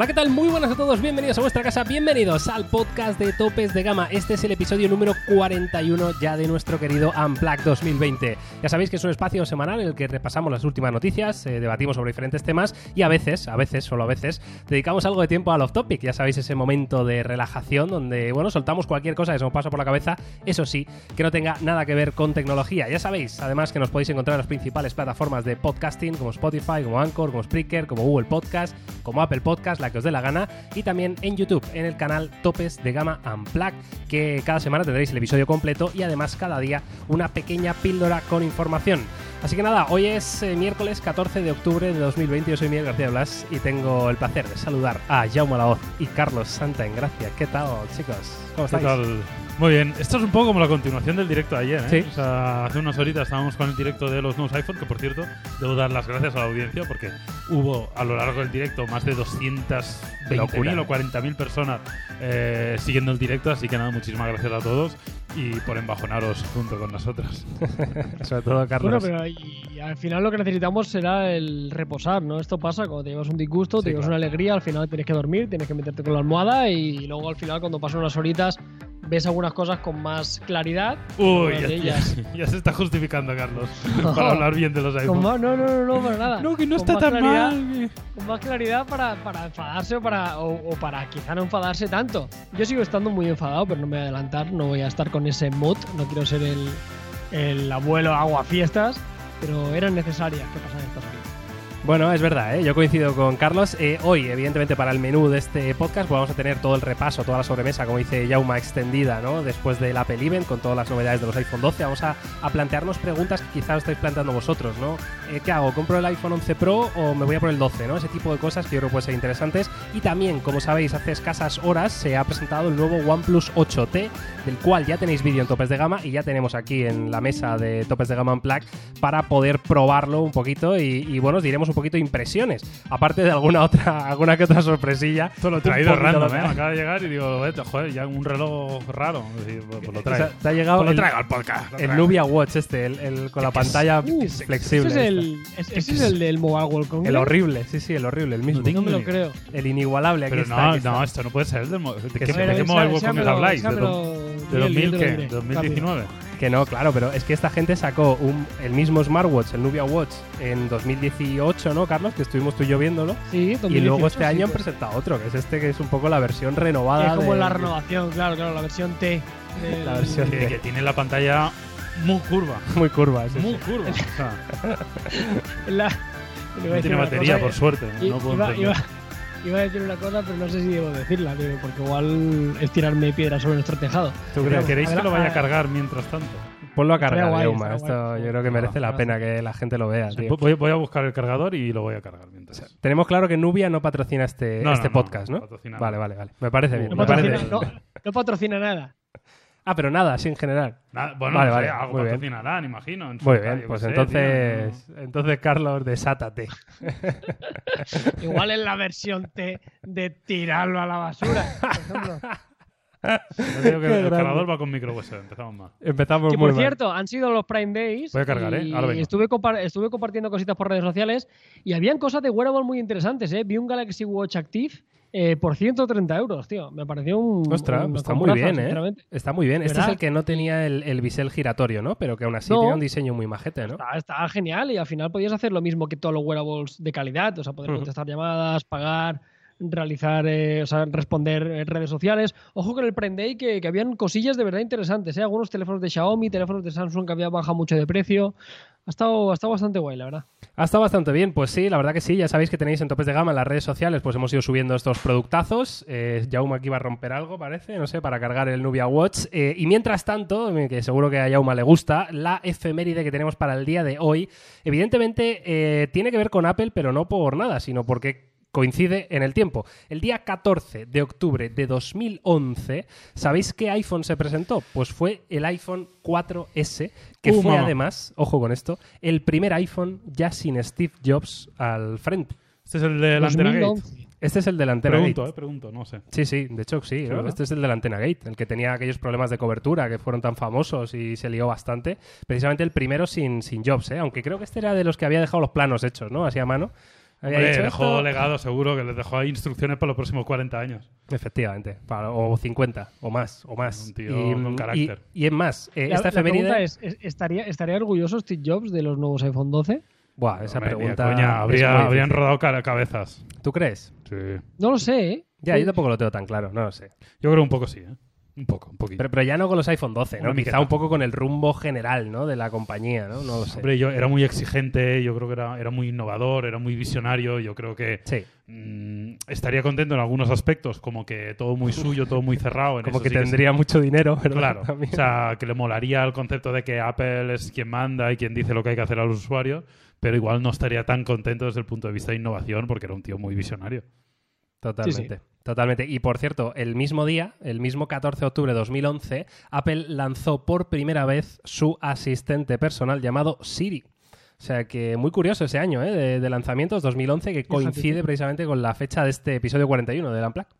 Hola, ¿qué tal? Muy buenas a todos, bienvenidos a vuestra casa, bienvenidos al podcast de Topes de Gama. Este es el episodio número 41 ya de nuestro querido Unplugged 2020. Ya sabéis que es un espacio semanal en el que repasamos las últimas noticias, eh, debatimos sobre diferentes temas y a veces, a veces, solo a veces, dedicamos algo de tiempo al off-topic. Ya sabéis, ese momento de relajación donde, bueno, soltamos cualquier cosa que se nos pasa por la cabeza, eso sí, que no tenga nada que ver con tecnología. Ya sabéis, además, que nos podéis encontrar en las principales plataformas de podcasting como Spotify, como Anchor, como Spreaker, como Google Podcast, como Apple Podcast, la que os dé la gana, y también en YouTube, en el canal Topes de Gama Unplugged, que cada semana tendréis el episodio completo y además cada día una pequeña píldora con información. Así que nada, hoy es eh, miércoles 14 de octubre de 2020, yo soy Miguel García Blas y tengo el placer de saludar a Jaume Laoz y Carlos Santa en Gracia. ¿Qué tal, chicos? ¿Cómo ¿Qué estáis? tal? Muy bien, esto es un poco como la continuación del directo de ayer. ¿eh? Sí. O sea, hace unas horitas estábamos con el directo de los nuevos iPhone, que por cierto, debo dar las gracias a la audiencia porque hubo a lo largo del directo más de 220.000 Locura. o 40.000 personas eh, siguiendo el directo, así que nada, muchísimas gracias a todos y por embajonaros junto con nosotros. Sobre todo Carlos. Bueno, pero y, y al final lo que necesitamos será el reposar, ¿no? Esto pasa cuando te llevas un disgusto, Sí, te llevas claro. una alegría, al final tienes que dormir, tienes que meterte con la almohada y luego al final cuando pasan unas horitas ves algunas cosas con más claridad. Uy, ya, ellas. ya- ya se está justificando, Carlos, No. para hablar bien de los Con iPhone. más, no, no, no, no, para nada. No, que no Con está tan claridad- mal. Con más claridad para, para enfadarse o para, o, o para quizá no enfadarse tanto. Yo sigo estando muy enfadado, pero no me voy a adelantar, no voy a estar con ese mood, no quiero ser el, el abuelo aguafiestas, pero eran necesarias que pasaran estas horitas. Bueno, es verdad, ¿eh? yo coincido con Carlos. Eh, hoy, evidentemente, para el menú de este podcast, pues vamos a tener todo el repaso, toda la sobremesa, como dice Yauma, extendida, ¿no? Después del Apple Event, con todas las novedades de los iPhone 12. Vamos a, a plantearnos preguntas que quizás estáis planteando vosotros, ¿no? Eh, ¿Qué hago? ¿Compro el iPhone 11 Pro o me voy a por el 12, ¿no? Ese tipo de cosas que yo creo que pueden ser interesantes. Y también, como sabéis, hace escasas horas se ha presentado el nuevo OnePlus 8T, del cual ya tenéis vídeo en Topes de Gama y ya tenemos aquí en la mesa de Topes de Gama Unplugged para poder probarlo un poquito y, y, bueno, os diremos un poquito impresiones. Aparte de alguna otra, alguna que otra sorpresilla. Esto lo he traído random. ¿eh? Me acaba de llegar y digo, "Vete, joder, ya un reloj raro. Pues, pues lo O traigo. sea, te ha llegado Pues lo el, traigo al podcast. lo el. Nubia Watch este, el, el- con la pantalla Uh, flexible. Ese es el, es- ese es el del Mobile World Congress. El horrible, sí, sí, el horrible, el mismo. No tengo No me lo creo. El inigualable. Aquí Pero está, no, aquí está. no, esto no puede ser. ¿De, mo- de qué, Mobile World Congress habláis? ¿De, do- de 2000 qué? ¿De 2019? Que no, claro, pero es que esta gente sacó un, el mismo smartwatch, el Nubia Watch, en 2018, ¿no, Carlos? Que estuvimos tú y yo viéndolo. Sí, y luego 2018, este año han pues. presentado otro, que es este que es un poco la versión renovada. Es como de- la renovación, claro, claro, la versión T. del- La versión- Que, que tiene la pantalla muy curva. Muy curva, sí, Muy curva. O sea, la- iba a no tiene batería, cosa, por suerte. No puedo iba, entender. Iba- a decir una cosa, pero no sé si debo decirla, tío, porque igual es tirarme piedra sobre nuestro tejado. ¿Tú crees? ¿Queréis que lo vaya a cargar mientras tanto? Ponlo a cargar, guay, estaría Esto guay. yo creo que merece la pena que la gente lo vea, tío. Voy, voy a buscar el cargador y lo voy a cargar mientras. Tenemos claro que Nubia no patrocina este, No, este no, podcast, no ¿no? patrocina Vale, vale, vale. Me parece bien. Parece no patrocina nada. Ah, pero nada, así en general. Nada, bueno, Vale, vale, algo muy bien. patrocinarán, imagino. en Muy bien, pues sé, entonces, tío, entonces Carlos, desátate. Igual es la versión T de tirarlo a la basura, por ejemplo. no. Digo que Qué el cargador va con micro USB, empezamos mal. Empezamos Que muy por mal. cierto, han sido los Prime Days. Voy a cargar, ¿eh? y Ahora vengo. Estuve, estuve compartiendo cositas por redes sociales y habían cosas de wearable muy interesantes, ¿eh? Vi un Galaxy Watch Active eh, por 130 euros, tío. Me pareció un. Ostras, está muy bien, ¿eh? Está muy bien. Este es el que no tenía el, el bisel giratorio, ¿no? Pero que aún así No. tiene un diseño muy majete, ¿no? Está, está genial y al final podías hacer lo mismo que todos los wearables de calidad, o sea, poder contestar llamadas, pagar, realizar, eh, o sea, responder en redes sociales. Ojo con el Prime que, que habían cosillas de verdad interesantes, ¿eh? Algunos teléfonos de Xiaomi, teléfonos de Samsung que habían bajado mucho de precio. Ha estado, ha estado bastante guay, la verdad. Ha estado bastante bien, pues sí, la verdad que sí. Ya sabéis que tenéis en topes de gama en las redes sociales, pues hemos ido subiendo estos productazos. Eh, aquí va a romper algo, parece, no sé, para cargar el Nubia Watch. Eh, y mientras tanto, que seguro que a Jauma le gusta, la efeméride que tenemos para el día de hoy, evidentemente tiene que ver con Apple, pero no por nada, sino porque coincide en el tiempo. El día 14 de octubre de 2011, ¿sabéis qué iPhone se presentó? Pues fue el iPhone 4S, que Uh, fue además, ojo con esto, el primer iPhone ya sin Steve Jobs al frente. Este es el de la Antena Gate. 2011. Este es el de la Antena Pregunto, Gate. eh, pregunto, no sé. Sí, sí, de hecho sí. Este es el de la Antena Gate, el que tenía aquellos problemas de cobertura que fueron tan famosos y se lió bastante. Precisamente el primero sin, sin Jobs, ¿eh? aunque creo que este era de los que había dejado los planos hechos, ¿no? Así a mano. Dicho dejó esto. legado, seguro, que les dejó ahí instrucciones para los próximos 40 años. Efectivamente, para- o 50, o más, o más. Un tío con carácter. Y, y es más, eh, La, esta la pregunta efeméride... es, ¿es- ¿estaría, ¿estaría orgulloso Steve Jobs de los nuevos iPhone 12? Buah, esa de pregunta... coña, habría- habrían rodado cara- cabezas. ¿Tú crees? Sí. No lo sé, ¿eh? Ya, yo tampoco lo tengo tan claro, no lo sé. Yo creo un poco sí, ¿eh? Un poco, un poquito. Pero, pero ya no con los iPhone 12, ¿no? Una Quizá un poco con el rumbo general, ¿no? De la compañía, ¿no? No lo sé. Hombre, yo era muy exigente, yo creo que era, era muy innovador, era muy visionario, yo creo que Sí, mm, estaría contento en algunos aspectos, como que todo muy suyo, todo muy cerrado. en como que sí tendría mucho dinero, pero Claro, también- o sea, que le molaría el concepto de que Apple es quien manda y quien dice lo que hay que hacer a los usuarios, pero igual no estaría tan contento desde el punto de vista de innovación porque era un tío muy visionario. Totalmente. Totalmente. Y por cierto, el mismo día, el mismo 14 de octubre de 2011, Apple lanzó por primera vez su asistente personal llamado Siri. O sea que muy curioso ese año ¿eh? de, de lanzamientos 2011 que coincide precisamente con la fecha de este episodio 41 del Unplugged.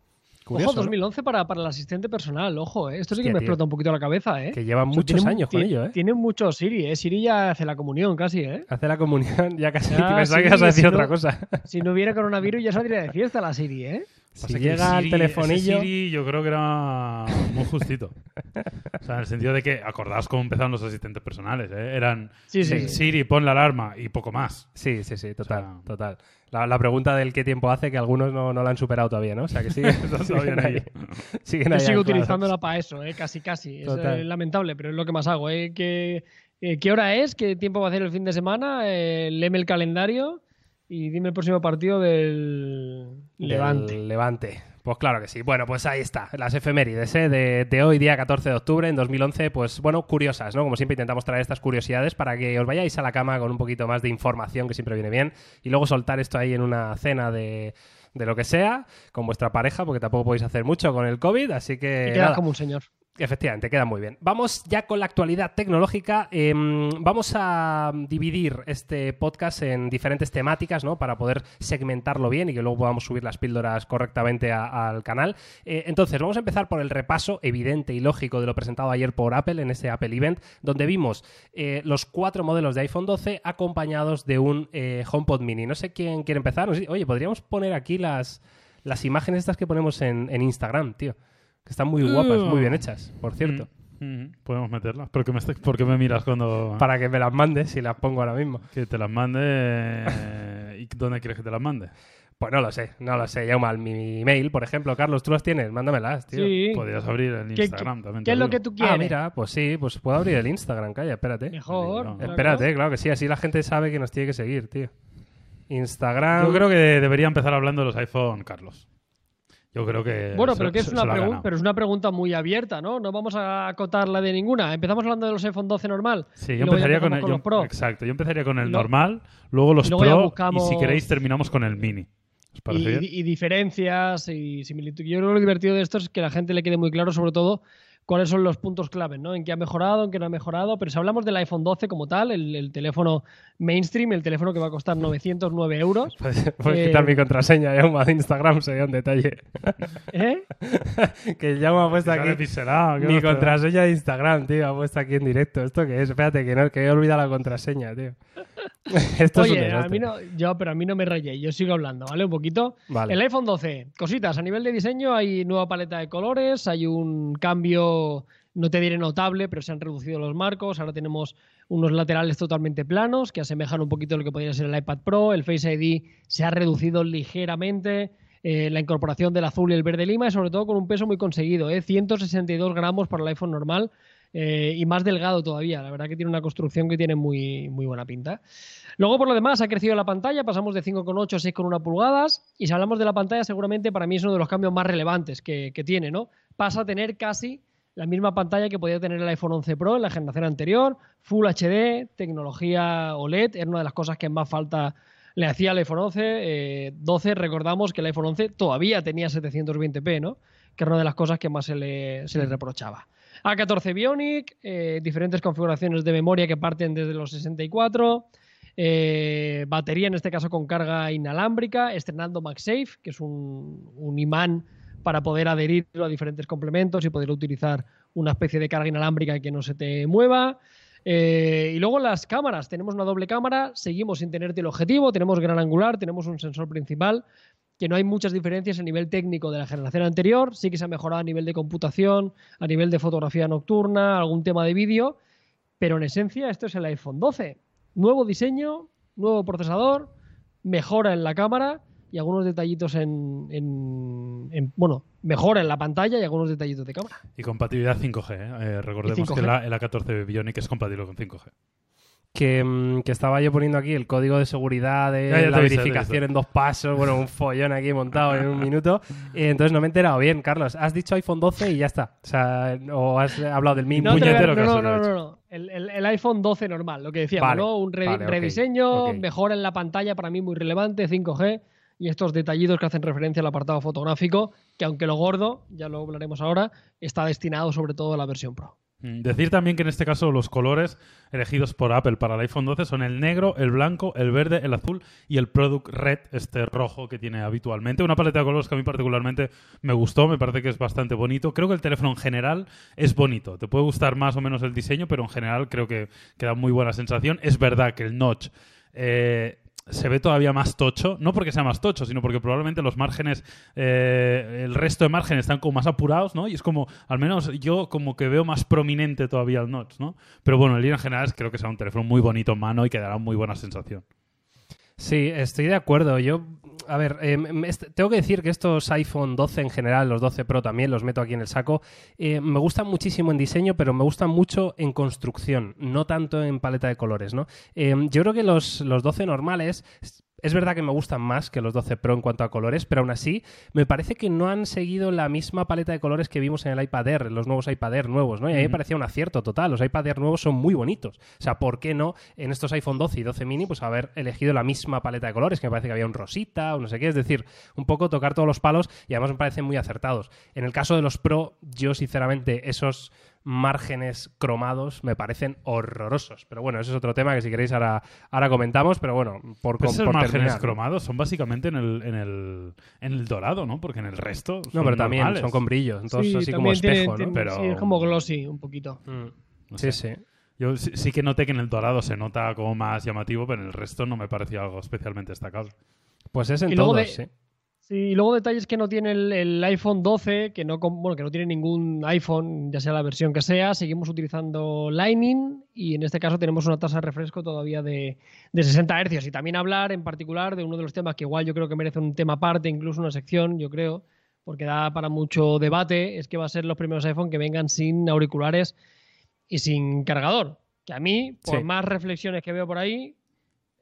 Curioso, ojo, ¿no? 2011 para, para el asistente personal, ojo, ¿eh? Esto sí que Hostia, me tío. explota un poquito la cabeza, ¿eh? Que llevan O sea, muchos tiene- años con ello, ¿eh? Tiene mucho Siri, ¿eh? Siri ya hace la comunión casi, ¿eh? Hace la comunión, ya casi Ya, pensaba sí, que ibas a decir si otra no- cosa. Si no hubiera coronavirus ya saldría de fiesta la Siri, ¿eh? Si Pasa que llega al Siri- telefonillo... ese Siri yo creo que era muy justito. o sea, en el sentido de que, acordaos cómo empezaron los asistentes personales, ¿eh? Eran Sí, sí. Sí. sí. Siri, pon la alarma y poco más. Sí, sí, sí, total, O sea- total. La, la pregunta del qué tiempo hace que algunos no, no la han superado todavía, ¿no? O sea que siguen, siguen ahí. Siguen Yo ahí sigo anclados. utilizándola para eso, ¿eh? Casi, casi. Es eh, lamentable, pero es lo que más hago, ¿eh? ¿Qué, eh, ¿Qué hora es? ¿Qué tiempo va a hacer el fin de semana? Eh, léeme el calendario y dime el próximo partido del Del Levante. Pues claro que sí. Bueno, pues ahí está, las efemérides ¿eh? de, de hoy, día 14 de octubre, en 2011, pues bueno, curiosas, ¿no? Como siempre intentamos traer estas curiosidades para que os vayáis a la cama con un poquito más de información, que siempre viene bien, y luego soltar esto ahí en una cena de, de lo que sea, con vuestra pareja, porque tampoco podéis hacer mucho con el COVID, así que... y quedas como un señor. Efectivamente, queda muy bien. Vamos ya con la actualidad tecnológica. Em, vamos a dividir este podcast en diferentes temáticas, ¿no? Para poder segmentarlo bien y que luego podamos subir las píldoras correctamente al canal. Eh, entonces, vamos a empezar por el repaso evidente y lógico de lo presentado ayer por Apple en ese Apple Event, donde vimos eh, los cuatro modelos de iPhone 12 acompañados de un eh, HomePod Mini. No sé quién quiere empezar. Oye, podríamos poner aquí las, las imágenes estas que ponemos en Instagram, tío. Que están muy guapas, muy bien hechas, por cierto. Mm, mm, Podemos meterlas. ¿Por qué, me, ¿Por qué me miras cuando Para que me las mandes y las pongo ahora mismo. que te las mande? eh, ¿Y dónde quieres que te las mande? Pues no lo sé, no lo sé. Llama al mi email, por ejemplo. Carlos, ¿tú las tienes? Mándamelas, tío. Sí. Podrías abrir el ¿Qué- Instagram también. ¿Qué es lo que tú quieres? Ah, mira, pues sí, pues puedo abrir el Instagram, calla, espérate. Mejor. No. claro. Espérate, claro que sí, así la gente sabe que nos tiene que seguir, tío. Instagram. Yo creo que debería empezar hablando de los iPhone, Carlos. Yo creo que. Bueno, se- pero que es se- una se pero es una pregunta muy abierta, ¿no? No vamos a acotarla de ninguna. Empezamos hablando de los iPhone 12 normal. Sí, yo empezaría con el, empezamos yo- Pro. Exacto, yo empezaría con el Y normal, luego los y luego Pro buscamos- y si queréis terminamos con el Mini. ¿Os parece y, bien? y diferencias y similitudes. Yo creo que lo divertido de esto es que la gente le quede muy claro, sobre todo, cuáles son los puntos clave, ¿no? En qué ha mejorado, en qué no ha mejorado. Pero si hablamos del iPhone 12 como tal, el, el teléfono mainstream, el teléfono que va a costar 909 euros. Puedes, puedes Eh, quitar mi contraseña, de Instagram, sería un detalle. ¿Eh? que Llama ha puesto aquí pixelado, ¿qué mi contraseña de Instagram, tío. Ha puesto aquí en directo. ¿Esto qué es? Espérate, que, no, que he olvidado la contraseña, tío. Esto es un Oye, a mí no, yo, pero a mí no me rayé, yo sigo hablando, ¿vale? Un poquito. Vale. El iPhone 12, cositas, a nivel de diseño hay nueva paleta de colores, hay un cambio, no te diré notable, pero se han reducido los marcos, ahora tenemos unos laterales totalmente planos que asemejan un poquito lo que podría ser el iPad Pro, el Face ID se ha reducido ligeramente, eh, la incorporación del azul y el verde lima y sobre todo con un peso muy conseguido, ¿eh? 162 gramos para el iPhone normal. Eh, y más delgado todavía, la verdad que tiene una construcción que tiene muy, muy buena pinta. Luego, por lo demás, ha crecido la pantalla, pasamos de 5,8 a 6,1 pulgadas. Y si hablamos de la pantalla, seguramente para mí es uno de los cambios más relevantes que, que tiene, ¿no? Pasa a tener casi la misma pantalla que podía tener el iPhone 11 Pro en la generación anterior, Full HD, tecnología OLED, era una de las cosas que más falta le hacía al iPhone 11. eh, 12, recordamos que el iPhone 11 todavía tenía 720p, ¿no? Que era una de las cosas que más se le, se le reprochaba. A14 Bionic, eh, diferentes configuraciones de memoria que parten desde los 64, eh, batería en este caso con carga inalámbrica, estrenando MagSafe, que es un, imán para poder adherirlo a diferentes complementos y poder utilizar una especie de carga inalámbrica que no se te mueva. Eh, y luego las cámaras, tenemos una doble cámara, seguimos sin tener teleobjetivo, tenemos gran angular, tenemos un sensor principal, que no hay muchas diferencias a nivel técnico de la generación anterior, sí que se ha mejorado a nivel de computación, a nivel de fotografía nocturna, algún tema de vídeo, pero en esencia esto es el iPhone 12. Nuevo diseño, nuevo procesador, mejora en la cámara y algunos detallitos en, en- en- bueno, mejora en la pantalla y algunos detallitos de cámara. Y compatibilidad 5G. ¿eh? Eh, recordemos Y 5G. que la, el A14 Bionic es compatible con 5G. Que, mm, que estaba yo poniendo aquí el código de seguridad de Ya, ya te la verificación en dos pasos, bueno, un follón aquí montado en un minuto. Y entonces no me he enterado bien, Carlos. Has dicho iPhone 12 y ya está. O sea, o has hablado del mini. No, puñetero no, no, caso no, no. El, el- el iPhone 12 normal, lo que decíamos, Vale, ¿no? Un re- vale, ok, rediseño, mejora en la pantalla, para mí muy relevante, 5G, y estos detallitos que hacen referencia al apartado fotográfico, que aunque lo gordo, ya lo hablaremos ahora, está destinado sobre todo a la versión Pro. Mm, Decir también que en este caso los colores elegidos por Apple para el iPhone 12 son el negro, el blanco, el verde, el azul y el Product Red, este rojo que tiene habitualmente. Una paleta de colores que a mí particularmente me gustó, me parece que es bastante bonito. Creo que el teléfono en general es bonito. Te puede gustar más o menos el diseño, pero en general creo que, que da muy buena sensación. Es verdad que el notch eh, se ve todavía más tocho, no porque sea más tocho, sino porque probablemente los márgenes, eh, el resto de márgenes están como más apurados, ¿no? Y es como, al menos yo como que veo más prominente todavía el notch, ¿no? Pero bueno, en línea general creo que será un teléfono muy bonito en mano y que dará muy buena sensación. Sí, estoy de acuerdo. Yo, a ver, eh, me- est- tengo que decir que estos iPhone 12 en general, los 12 Pro también, los meto aquí en el saco, eh, me gustan muchísimo en diseño, pero me gustan mucho en construcción, no tanto en paleta de colores, ¿no? Eh, yo creo que los, los 12 normales... Es verdad que me gustan más que los 12 Pro en cuanto a colores, pero aún así me parece que no han seguido la misma paleta de colores que vimos en el iPad Air, los nuevos iPad Air nuevos, ¿no? Y a mí me parecía un acierto total. Los iPad Air nuevos son muy bonitos. O sea, ¿por qué no en estos iPhone 12 y 12 mini pues haber elegido la misma paleta de colores? Que me parece que había un rosita o no sé qué. Es decir, un poco tocar todos los palos y además me parecen muy acertados. En el caso de los Pro, yo sinceramente esos márgenes cromados me parecen horrorosos. Pero bueno, ese es otro tema que si queréis ahora, ahora comentamos. Pero bueno, por, Pues por esos márgenes terminar, ¿no? cromados son básicamente en el, en, el, en el dorado, ¿no? Porque en el resto No, son pero también normales. son con brillo, entonces Sí, así como tiene- espejo, ¿no? tiene- Pero- sí, es como glossy un poquito. Mm. No Sí, sé. sí. Yo sí, sí que noté que en el dorado se nota como más llamativo, pero en el resto no me parecía algo especialmente destacable. Pues es en Y todos, de- sí. Sí, y luego detalles que no tiene el, el iPhone 12, que no, bueno, que no tiene ningún iPhone, ya sea la versión que sea. Seguimos utilizando Lightning y en este caso tenemos una tasa de refresco todavía de, de 60 Hz. Y también hablar en particular de uno de los temas que igual yo creo que merece un tema aparte, incluso una sección, yo creo, porque da para mucho debate, es que va a ser los primeros iPhone que vengan sin auriculares y sin cargador. Que a mí, por Sí. más reflexiones que veo por ahí,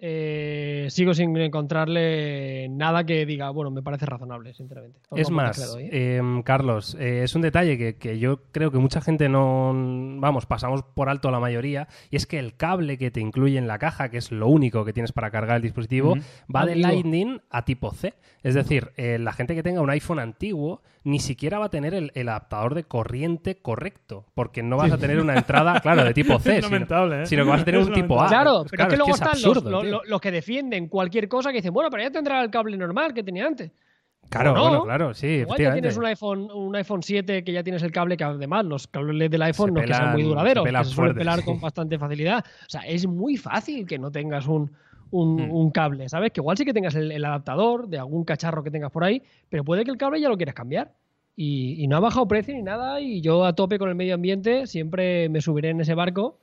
eh, sigo sin encontrarle nada que diga, bueno, me parece razonable, sinceramente. Es más, ¿eh? em, Carlos, eh, es un detalle que, que yo creo que mucha gente no, vamos, pasamos por alto la mayoría, y es que el cable que te incluye en la caja, que es lo único que tienes para cargar el dispositivo, va de. Lightning a tipo C. Es decir, eh, la gente que tenga un iPhone antiguo ni siquiera va a tener el, el adaptador de corriente correcto, porque no vas a tener una entrada, claro, de tipo C, Es sino, lamentable, ¿eh? sino que vas a tener Es un tipo A. Claro, pero es que luego es están los, los- que defienden cualquier cosa que dicen, bueno, pero ya tendrá el cable normal que tenía antes. Claro, ¿O no? bueno, claro, sí, Igual ya tienes un iPhone, un iPhone 7 que ya tienes el cable que además los cables del iPhone Se no que sean muy pelan- duraderos, se pelan que se suelen fuerte, pelar con bastante facilidad. O sea, es muy fácil que no tengas un, un, Hmm. un cable, ¿sabes? Que igual sí que tengas el, el adaptador de algún cacharro que tengas por ahí, pero puede que el cable ya lo quieras cambiar. Y, y no ha bajado precio ni nada, y yo a tope con el medio ambiente siempre me subiré en ese barco,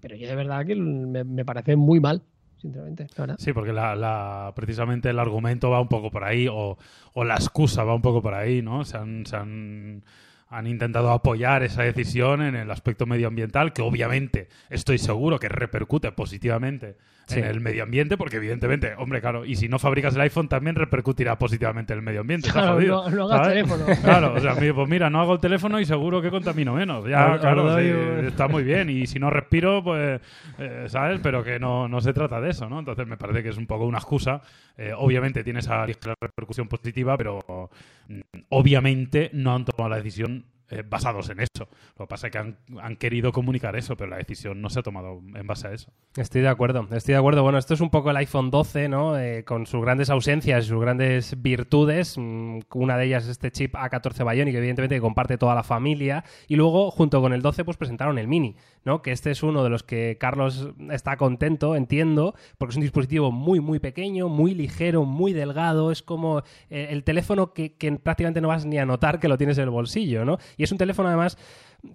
pero yo de verdad que me, me parece muy mal, sinceramente. la verdad. Sí, porque la, la- precisamente el argumento va un poco por ahí, o, o la excusa va un poco por ahí, ¿no? Se han, se han, han intentado apoyar esa decisión en el aspecto medioambiental, que obviamente estoy seguro que repercute positivamente Sí. en el medio ambiente, porque evidentemente, hombre, claro, y si no fabricas el iPhone también repercutirá positivamente en el medio ambiente. Claro, jodido, no- no hagas teléfono. Claro, o sea, pues mira, no hago el teléfono y seguro que contamino menos. Ya, claro, sí, está muy bien. Y si no respiro, pues, eh, ¿sabes? Pero que no, no se trata de eso, ¿no? Entonces me parece que es un poco una excusa. Eh, obviamente tiene esa repercusión positiva, pero mm, obviamente no han tomado la decisión eh, basados en eso. Lo que pasa es que han, querido comunicar eso, pero la decisión no se ha tomado en base a eso. Estoy de acuerdo, estoy de acuerdo. Bueno, esto es un poco el iPhone 12, ¿no? Eh, con sus grandes ausencias y sus grandes virtudes. Mm, una de ellas es este chip A14 Bionic, evidentemente que comparte toda la familia. Y luego, junto con el 12, pues presentaron el Mini, ¿no? Que este es uno de los que Carlos está contento, entiendo, porque es un dispositivo muy, muy pequeño, muy ligero, muy delgado. Es como eh, el teléfono que prácticamente no vas ni a notar que lo tienes en el bolsillo, ¿no? Y es un teléfono además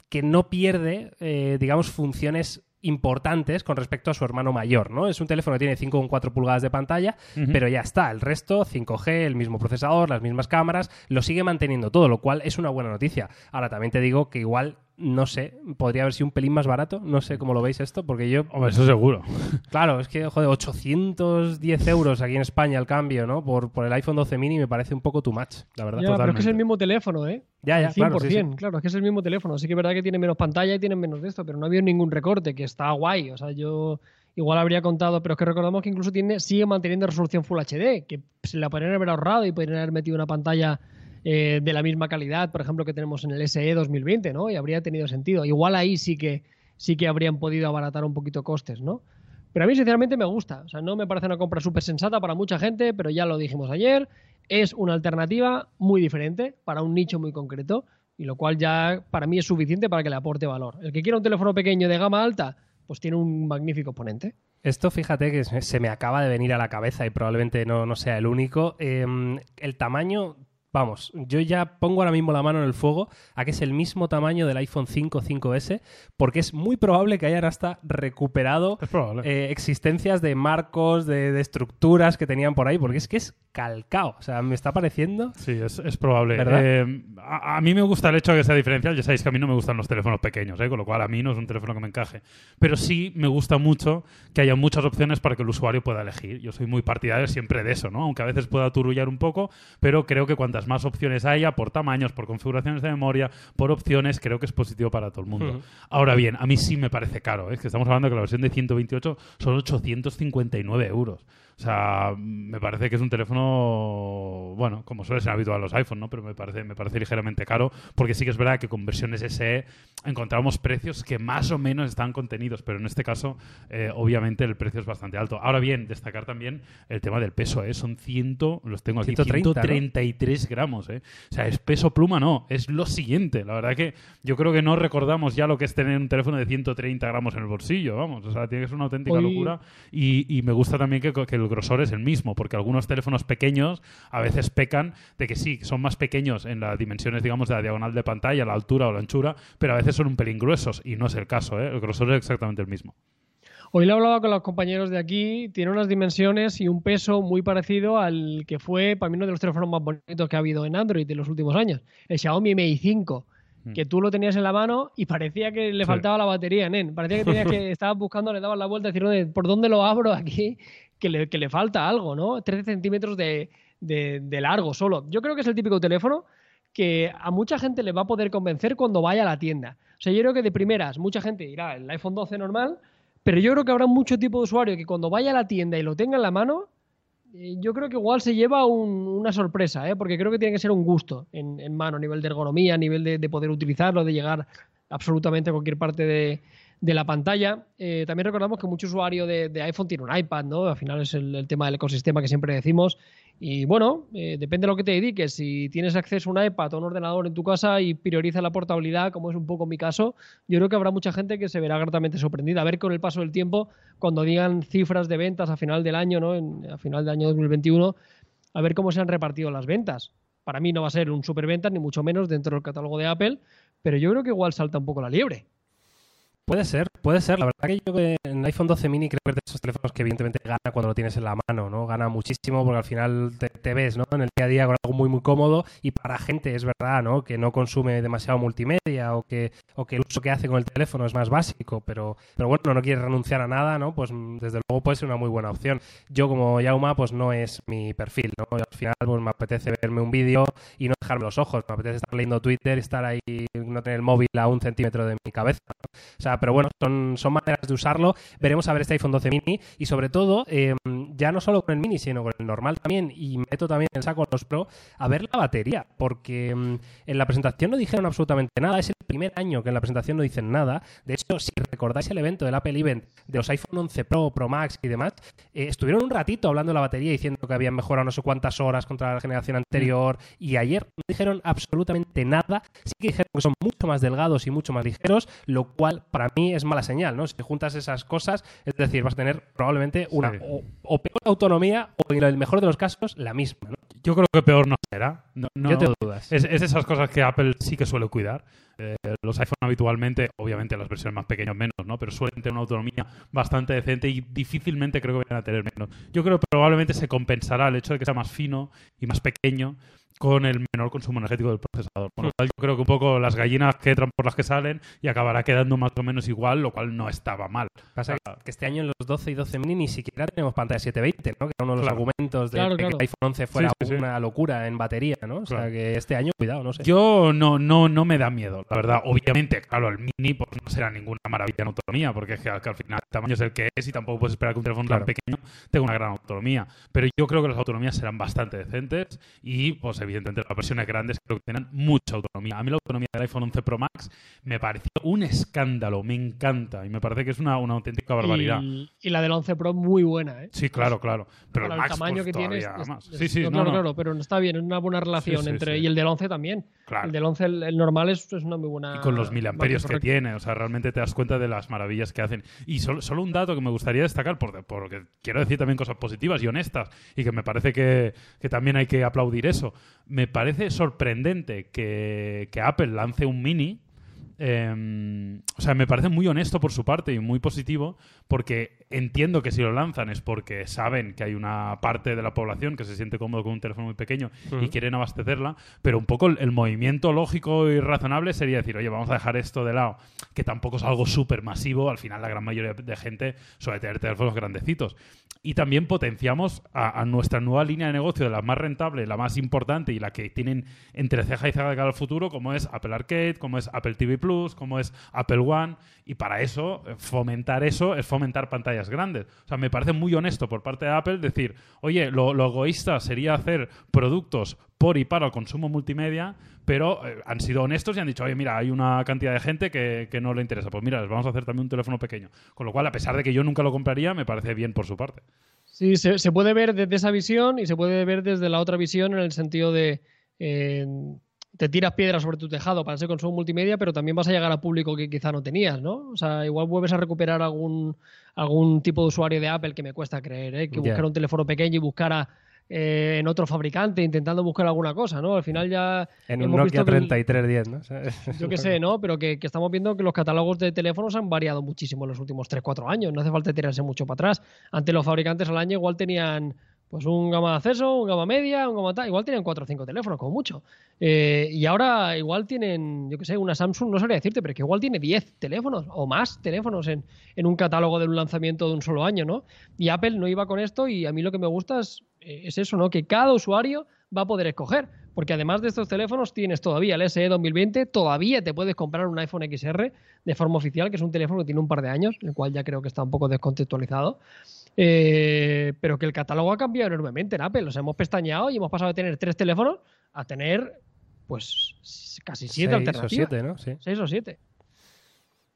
que no pierde, eh, digamos, funciones importantes con respecto a su hermano mayor, ¿no? Es un teléfono que tiene 5,4 pulgadas de pantalla, uh -huh. pero ya está. El resto, 5G, el mismo procesador, las mismas cámaras, lo sigue manteniendo todo, lo cual es una buena noticia. Ahora, también te digo que igual no sé, podría haber sido un pelín más barato. No sé cómo lo veis esto, porque yo. Hombre, eso seguro. Claro, es que, joder, 810 euros aquí en España al cambio, ¿no? Por, por el iPhone 12 mini me parece un poco too much, la verdad. Ya, pero es que es el mismo teléfono, ¿eh? Ya, ya, 100%, claro, sí, sí. claro, es que es el mismo teléfono. Sí que es verdad que tiene menos pantalla y tiene menos de esto, pero no ha habido ningún recorte, que está guay. O sea, yo igual habría contado, pero es que recordamos que incluso tiene, sigue manteniendo resolución Full HD, que se la podrían haber ahorrado y podrían haber metido una pantalla eh, de la misma calidad, por ejemplo, que tenemos en el SE 2020, ¿no? Y habría tenido sentido. Igual ahí sí que, sí que habrían podido abaratar un poquito costes, ¿no? Pero a mí, sinceramente, me gusta. O sea, no me parece una compra súper sensata para mucha gente, pero ya lo dijimos ayer. Es una alternativa muy diferente para un nicho muy concreto, y lo cual ya para mí es suficiente para que le aporte valor. El que quiera un teléfono pequeño de gama alta, pues tiene un magnífico ponente. Esto, fíjate que se me acaba de venir a la cabeza y probablemente no, no sea el único. Eh, el tamaño Vamos, yo ya pongo ahora mismo la mano en el fuego a que es el mismo tamaño del iPhone 5 5S, porque es muy probable que hayan hasta recuperado eh, existencias de marcos, de, de, estructuras que tenían por ahí, porque es que es calcao. O sea, me está pareciendo. Sí, es, es probable. Eh, a, a, mí me gusta el hecho de que sea diferencial. Ya sabéis que a mí no me gustan los teléfonos pequeños, ¿eh? con lo cual a mí no es un teléfono que me encaje. Pero sí me gusta mucho que haya muchas opciones para que el usuario pueda elegir. Yo soy muy partidario siempre de eso, ¿no? Aunque a veces pueda turullar un poco, pero creo que cuantas más opciones haya, por tamaños, por configuraciones de memoria, por opciones, creo que es positivo para todo el mundo. Uh -huh. Ahora bien, a mí sí me parece caro, ¿eh? es que estamos hablando de que la versión de 128 son 859 euros. O sea, me parece que es un teléfono, bueno, como suele ser habitual los iPhone, ¿no? Pero me parece, me parece ligeramente caro, porque sí que es verdad que con versiones SE encontramos precios que más o menos están contenidos, pero en este caso, eh, obviamente, el precio es bastante alto. Ahora bien, destacar también el tema del peso, ¿eh? Son 100, los tengo aquí, 130, 133 ¿no? gramos, ¿eh? O sea, es peso pluma, no, es lo siguiente. La verdad que yo creo que no recordamos ya lo que es tener un teléfono de 130 gramos en el bolsillo, vamos. O sea, tiene que ser una auténtica Hoy... locura. Y, y, me gusta también que, que el grosor es el mismo, porque algunos teléfonos pequeños a veces pecan de que sí, son más pequeños en las dimensiones, digamos, de la diagonal de pantalla, la altura o la anchura, pero a veces son un pelín gruesos y no es el caso, ¿eh? el grosor es exactamente el mismo. Hoy le he hablado con los compañeros de aquí, tiene unas dimensiones y un peso muy parecido al que fue para mí uno de los teléfonos más bonitos que ha habido en Android en los últimos años, el Xiaomi Mi 5 que tú lo tenías en la mano y parecía que le faltaba sí. la batería, nen. Parecía que tenías que estabas buscando, le dabas la vuelta decir, ¿por dónde lo abro aquí? Que le, falta algo, ¿no? 13 centímetros de, largo solo. Yo creo que es el típico teléfono que a mucha gente le va a poder convencer cuando vaya a la tienda. O sea, yo creo que de primeras mucha gente irá el iPhone 12 normal, pero yo creo que habrá mucho tipo de usuario que cuando vaya a la tienda y lo tenga en la mano, eh, yo creo que igual se lleva un, una sorpresa, ¿eh? porque creo que tiene que ser un gusto en, en mano, a nivel de ergonomía, a nivel de, de, poder utilizarlo, de llegar absolutamente a cualquier parte de, de la pantalla. Eh, también recordamos que mucho usuario de, iPhone tiene un iPad, ¿no? Al final es el, tema del ecosistema que siempre decimos. Y bueno, eh, depende de lo que te dediques. Si tienes acceso a un iPad o un ordenador en tu casa y priorizas la portabilidad, como es un poco mi caso, yo creo que habrá mucha gente que se verá gratamente sorprendida. A ver con el paso del tiempo, cuando digan cifras de ventas a final del año, ¿no? En, a final del año 2021, a ver cómo se han repartido las ventas. Para mí no va a ser un superventa, ni mucho menos dentro del catálogo de Apple, pero yo creo que igual salta un poco la liebre. Puede ser, puede ser. La verdad que yo en el iPhone 12 mini creo que es de esos teléfonos que evidentemente gana cuando lo tienes en la mano, ¿no? Gana muchísimo porque al final te, ves, ¿no? En el día a día con algo muy muy cómodo y para gente es verdad, ¿no? Que no consume demasiado multimedia o que, o que el uso que hace con el teléfono es más básico, pero, pero bueno, no quiere renunciar a nada, ¿no? Pues desde luego puede ser una muy buena opción. Yo como Yauma, pues no es mi perfil, ¿no? Al final pues me apetece verme un vídeo y no dejarme los ojos, me apetece estar leyendo Twitter, estar ahí, no tener el móvil a un centímetro de mi cabeza. O sea, pero bueno, son, son maneras de usarlo. Veremos a ver este iPhone 12 mini y sobre todo, eh, ya no solo con el mini, sino con el normal también, y meto también el saco los Pro, a ver la batería, porque mm, en la presentación no dijeron absolutamente nada. Es el primer año que en la presentación no dicen nada. De hecho, si recordáis el evento del Apple Event de los iPhone 11 Pro, Pro Max y demás, eh, estuvieron un ratito hablando de la batería diciendo que habían mejorado no sé cuántas horas contra la generación anterior y ayer no dijeron absolutamente nada. Sí que dijeron que son mucho más delgados y mucho más ligeros, lo cual para mí es mala señal, ¿no? Si juntas esas cosas, es decir, vas a tener probablemente una Sí. o, o peor autonomía o en el mejor de los casos la misma, ¿no? Yo creo que peor no será. No, no- Yo tengo dudas. es, esas cosas que Apple sí que suele cuidar. Eh, los iPhone habitualmente, obviamente las versiones más pequeñas menos, ¿no? Pero suelen tener una autonomía bastante decente y difícilmente creo que vayan a tener menos. Yo creo que probablemente se compensará el hecho de que sea más fino y más pequeño con el menor consumo energético del procesador. Por lo cual yo creo que un poco las gallinas que entran por las que salen y acabará quedando más o menos igual, lo cual no estaba mal. Pasa que este año en los 12 y 12 mini ni siquiera tenemos pantalla 720, ¿no? Que era uno de los Claro. argumentos de, Claro, que el iPhone 11 fuera Sí, sí, sí. una locura en batería, ¿no? O sea que este año, cuidado, no sé. Yo no, no, no me da miedo, la verdad. Obviamente, claro, el mini pues, no será ninguna maravilla en autonomía, porque es que, al que al final el tamaño es el que es y tampoco puedes esperar que un teléfono Claro. tan pequeño tenga una gran autonomía. Pero yo creo que las autonomías serán bastante decentes y, pues evidentemente, las versiones grandes creo que tienen mucha autonomía. A mí la autonomía del iPhone 11 Pro Max me pareció un escándalo, me encanta y me parece que es una, una auténtica barbaridad. Y, y la del 11 Pro muy buena, ¿eh? Sí, claro, claro. Pero Para el tamaño pues, que tiene. todavía es- más. es- Sí, sí, no, claro, no. claro, pero está bien, es una buena relación sí, entre. sí. Y el del 11 también. Claro. El del 11, el, el normal, es, es una muy buena. y con los miliamperios que tiene. O sea, realmente te das cuenta de las maravillas que hacen. Y solo, solo un dato que me gustaría destacar, por- porque quiero decir también cosas positivas y honestas, y que me parece que, que también hay que aplaudir eso. Me parece sorprendente que, que Apple lance un mini. Eh, o sea, me parece muy honesto por su parte y muy positivo, porque entiendo que si lo lanzan es porque saben que hay una parte de la población que se siente cómodo con un teléfono muy pequeño y Ujú. quieren abastecerla, pero un poco el, el movimiento lógico y razonable sería decir, oye, vamos a dejar esto de lado, que tampoco es algo súper masivo, al final la gran mayoría de gente suele tener teléfonos grandecitos. Y también potenciamos a, a nuestra nueva línea de negocio, de la más rentable, la más importante y la que tienen entre ceja y ceja de cara al futuro, como es Apple Arcade, como es Apple TV Plus, como es Apple One. Y para eso, eh, fomentar eso es fomentar pantallas grandes. O sea, me parece muy honesto por parte de Apple decir, oye, lo, lo egoísta sería hacer productos por y para el consumo multimedia, pero eh, han sido honestos y han dicho, oye, mira, hay una cantidad de gente que, no le interesa. Pues mira, les vamos a hacer también un teléfono pequeño. Con lo cual, a pesar de que yo nunca lo compraría, me parece bien por su parte. Sí, se, se puede ver desde esa visión y se puede ver desde la otra visión en el sentido de eh, te tiras piedras sobre tu tejado para ese consumo multimedia, pero también vas a llegar a público que quizá no tenías, ¿no? O sea, igual vuelves a recuperar algún, algún tipo de usuario de Apple que me cuesta creer, ¿eh? que Ya. buscara un teléfono pequeño y buscara eh, en otro fabricante intentando buscar alguna cosa, ¿no? Al final ya En un Nokia visto que el- 3310, ¿no? O sea, yo qué sé, ¿no? Pero que, que estamos viendo que los catálogos de teléfonos han variado muchísimo en los últimos 3-4 años. No hace falta tirarse mucho para atrás. Antes los fabricantes al año igual tenían pues un gama de acceso, un gama media, un gama tal. Igual tenían 4 o 5 teléfonos, como mucho. Eh, y ahora igual tienen, yo qué sé, una Samsung, no sabría decirte, pero que igual tiene 10 teléfonos o más teléfonos en, en un catálogo de un lanzamiento de un solo año, ¿no? Y Apple no iba con esto y a mí lo que me gusta es, eh, es eso, ¿no? Que cada usuario va a poder escoger. Porque además de estos teléfonos tienes todavía el SE 2020, todavía te puedes comprar un iPhone XR de forma oficial, que es un teléfono que tiene un par de años, el cual ya creo que está un poco descontextualizado. Eh, pero que el catálogo ha cambiado enormemente en Apple. O sea, hemos pestañeado y hemos pasado de tener tres teléfonos a tener, pues, casi siete seis o siete, ¿no? Sí. Seis o siete.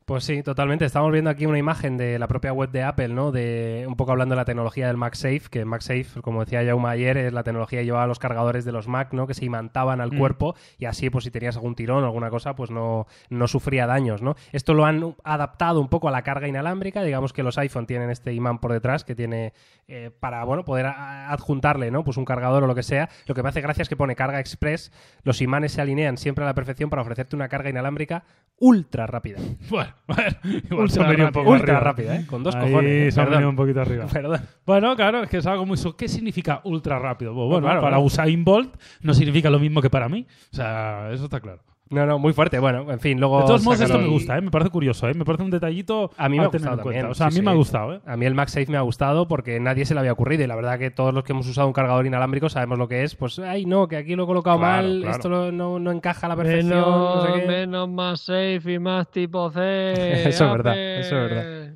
Pues sí, totalmente. Estamos viendo aquí una imagen de la propia web de Apple, ¿no? De un poco hablando de la tecnología del MagSafe, que MagSafe, como decía Jaume ayer, es la tecnología que llevaba los cargadores de los Mac, ¿no? Que se imantaban al Mm. cuerpo y así, pues si tenías algún tirón o alguna cosa, pues no, no sufría daños, ¿no? Esto lo han adaptado un poco a la carga inalámbrica. Digamos que los iPhone tienen este imán por detrás que tiene eh, para, bueno, poder adjuntarle, ¿no? Pues un cargador o lo que sea. Lo que me hace gracia es que pone carga express. Los imanes se alinean siempre a la perfección para ofrecerte una carga inalámbrica ultra rápida. Bueno, igual Ultra se han venido un poco Ultra arriba. rápida, ¿eh? Con dos Ahí cojones. se han Perdón. venido un poquito arriba. Perdón. Bueno, claro, es que es algo muy... su- ¿Qué significa ultra rápido? Pues bueno, claro, para claro. Usain Bolt no significa lo mismo que para mí. O sea, eso está claro. No, no, muy fuerte. Bueno, en fin, luego. De todos modos, esto me gusta, ¿eh? me parece curioso, ¿eh? me parece un detallito. A mí me ha gustado también. O sea, a sí, mí me ha gustado. ¿eh? A mí el MagSafe me ha gustado porque nadie se le había ocurrido y la verdad que todos los que hemos usado un cargador inalámbrico sabemos lo que es. Pues, ay, no, que aquí lo he colocado Claro, mal, claro. esto lo- no, no encaja a la perfección. no sé Menos, qué. menos más safe y más tipo C. Eso es verdad, eso es verdad.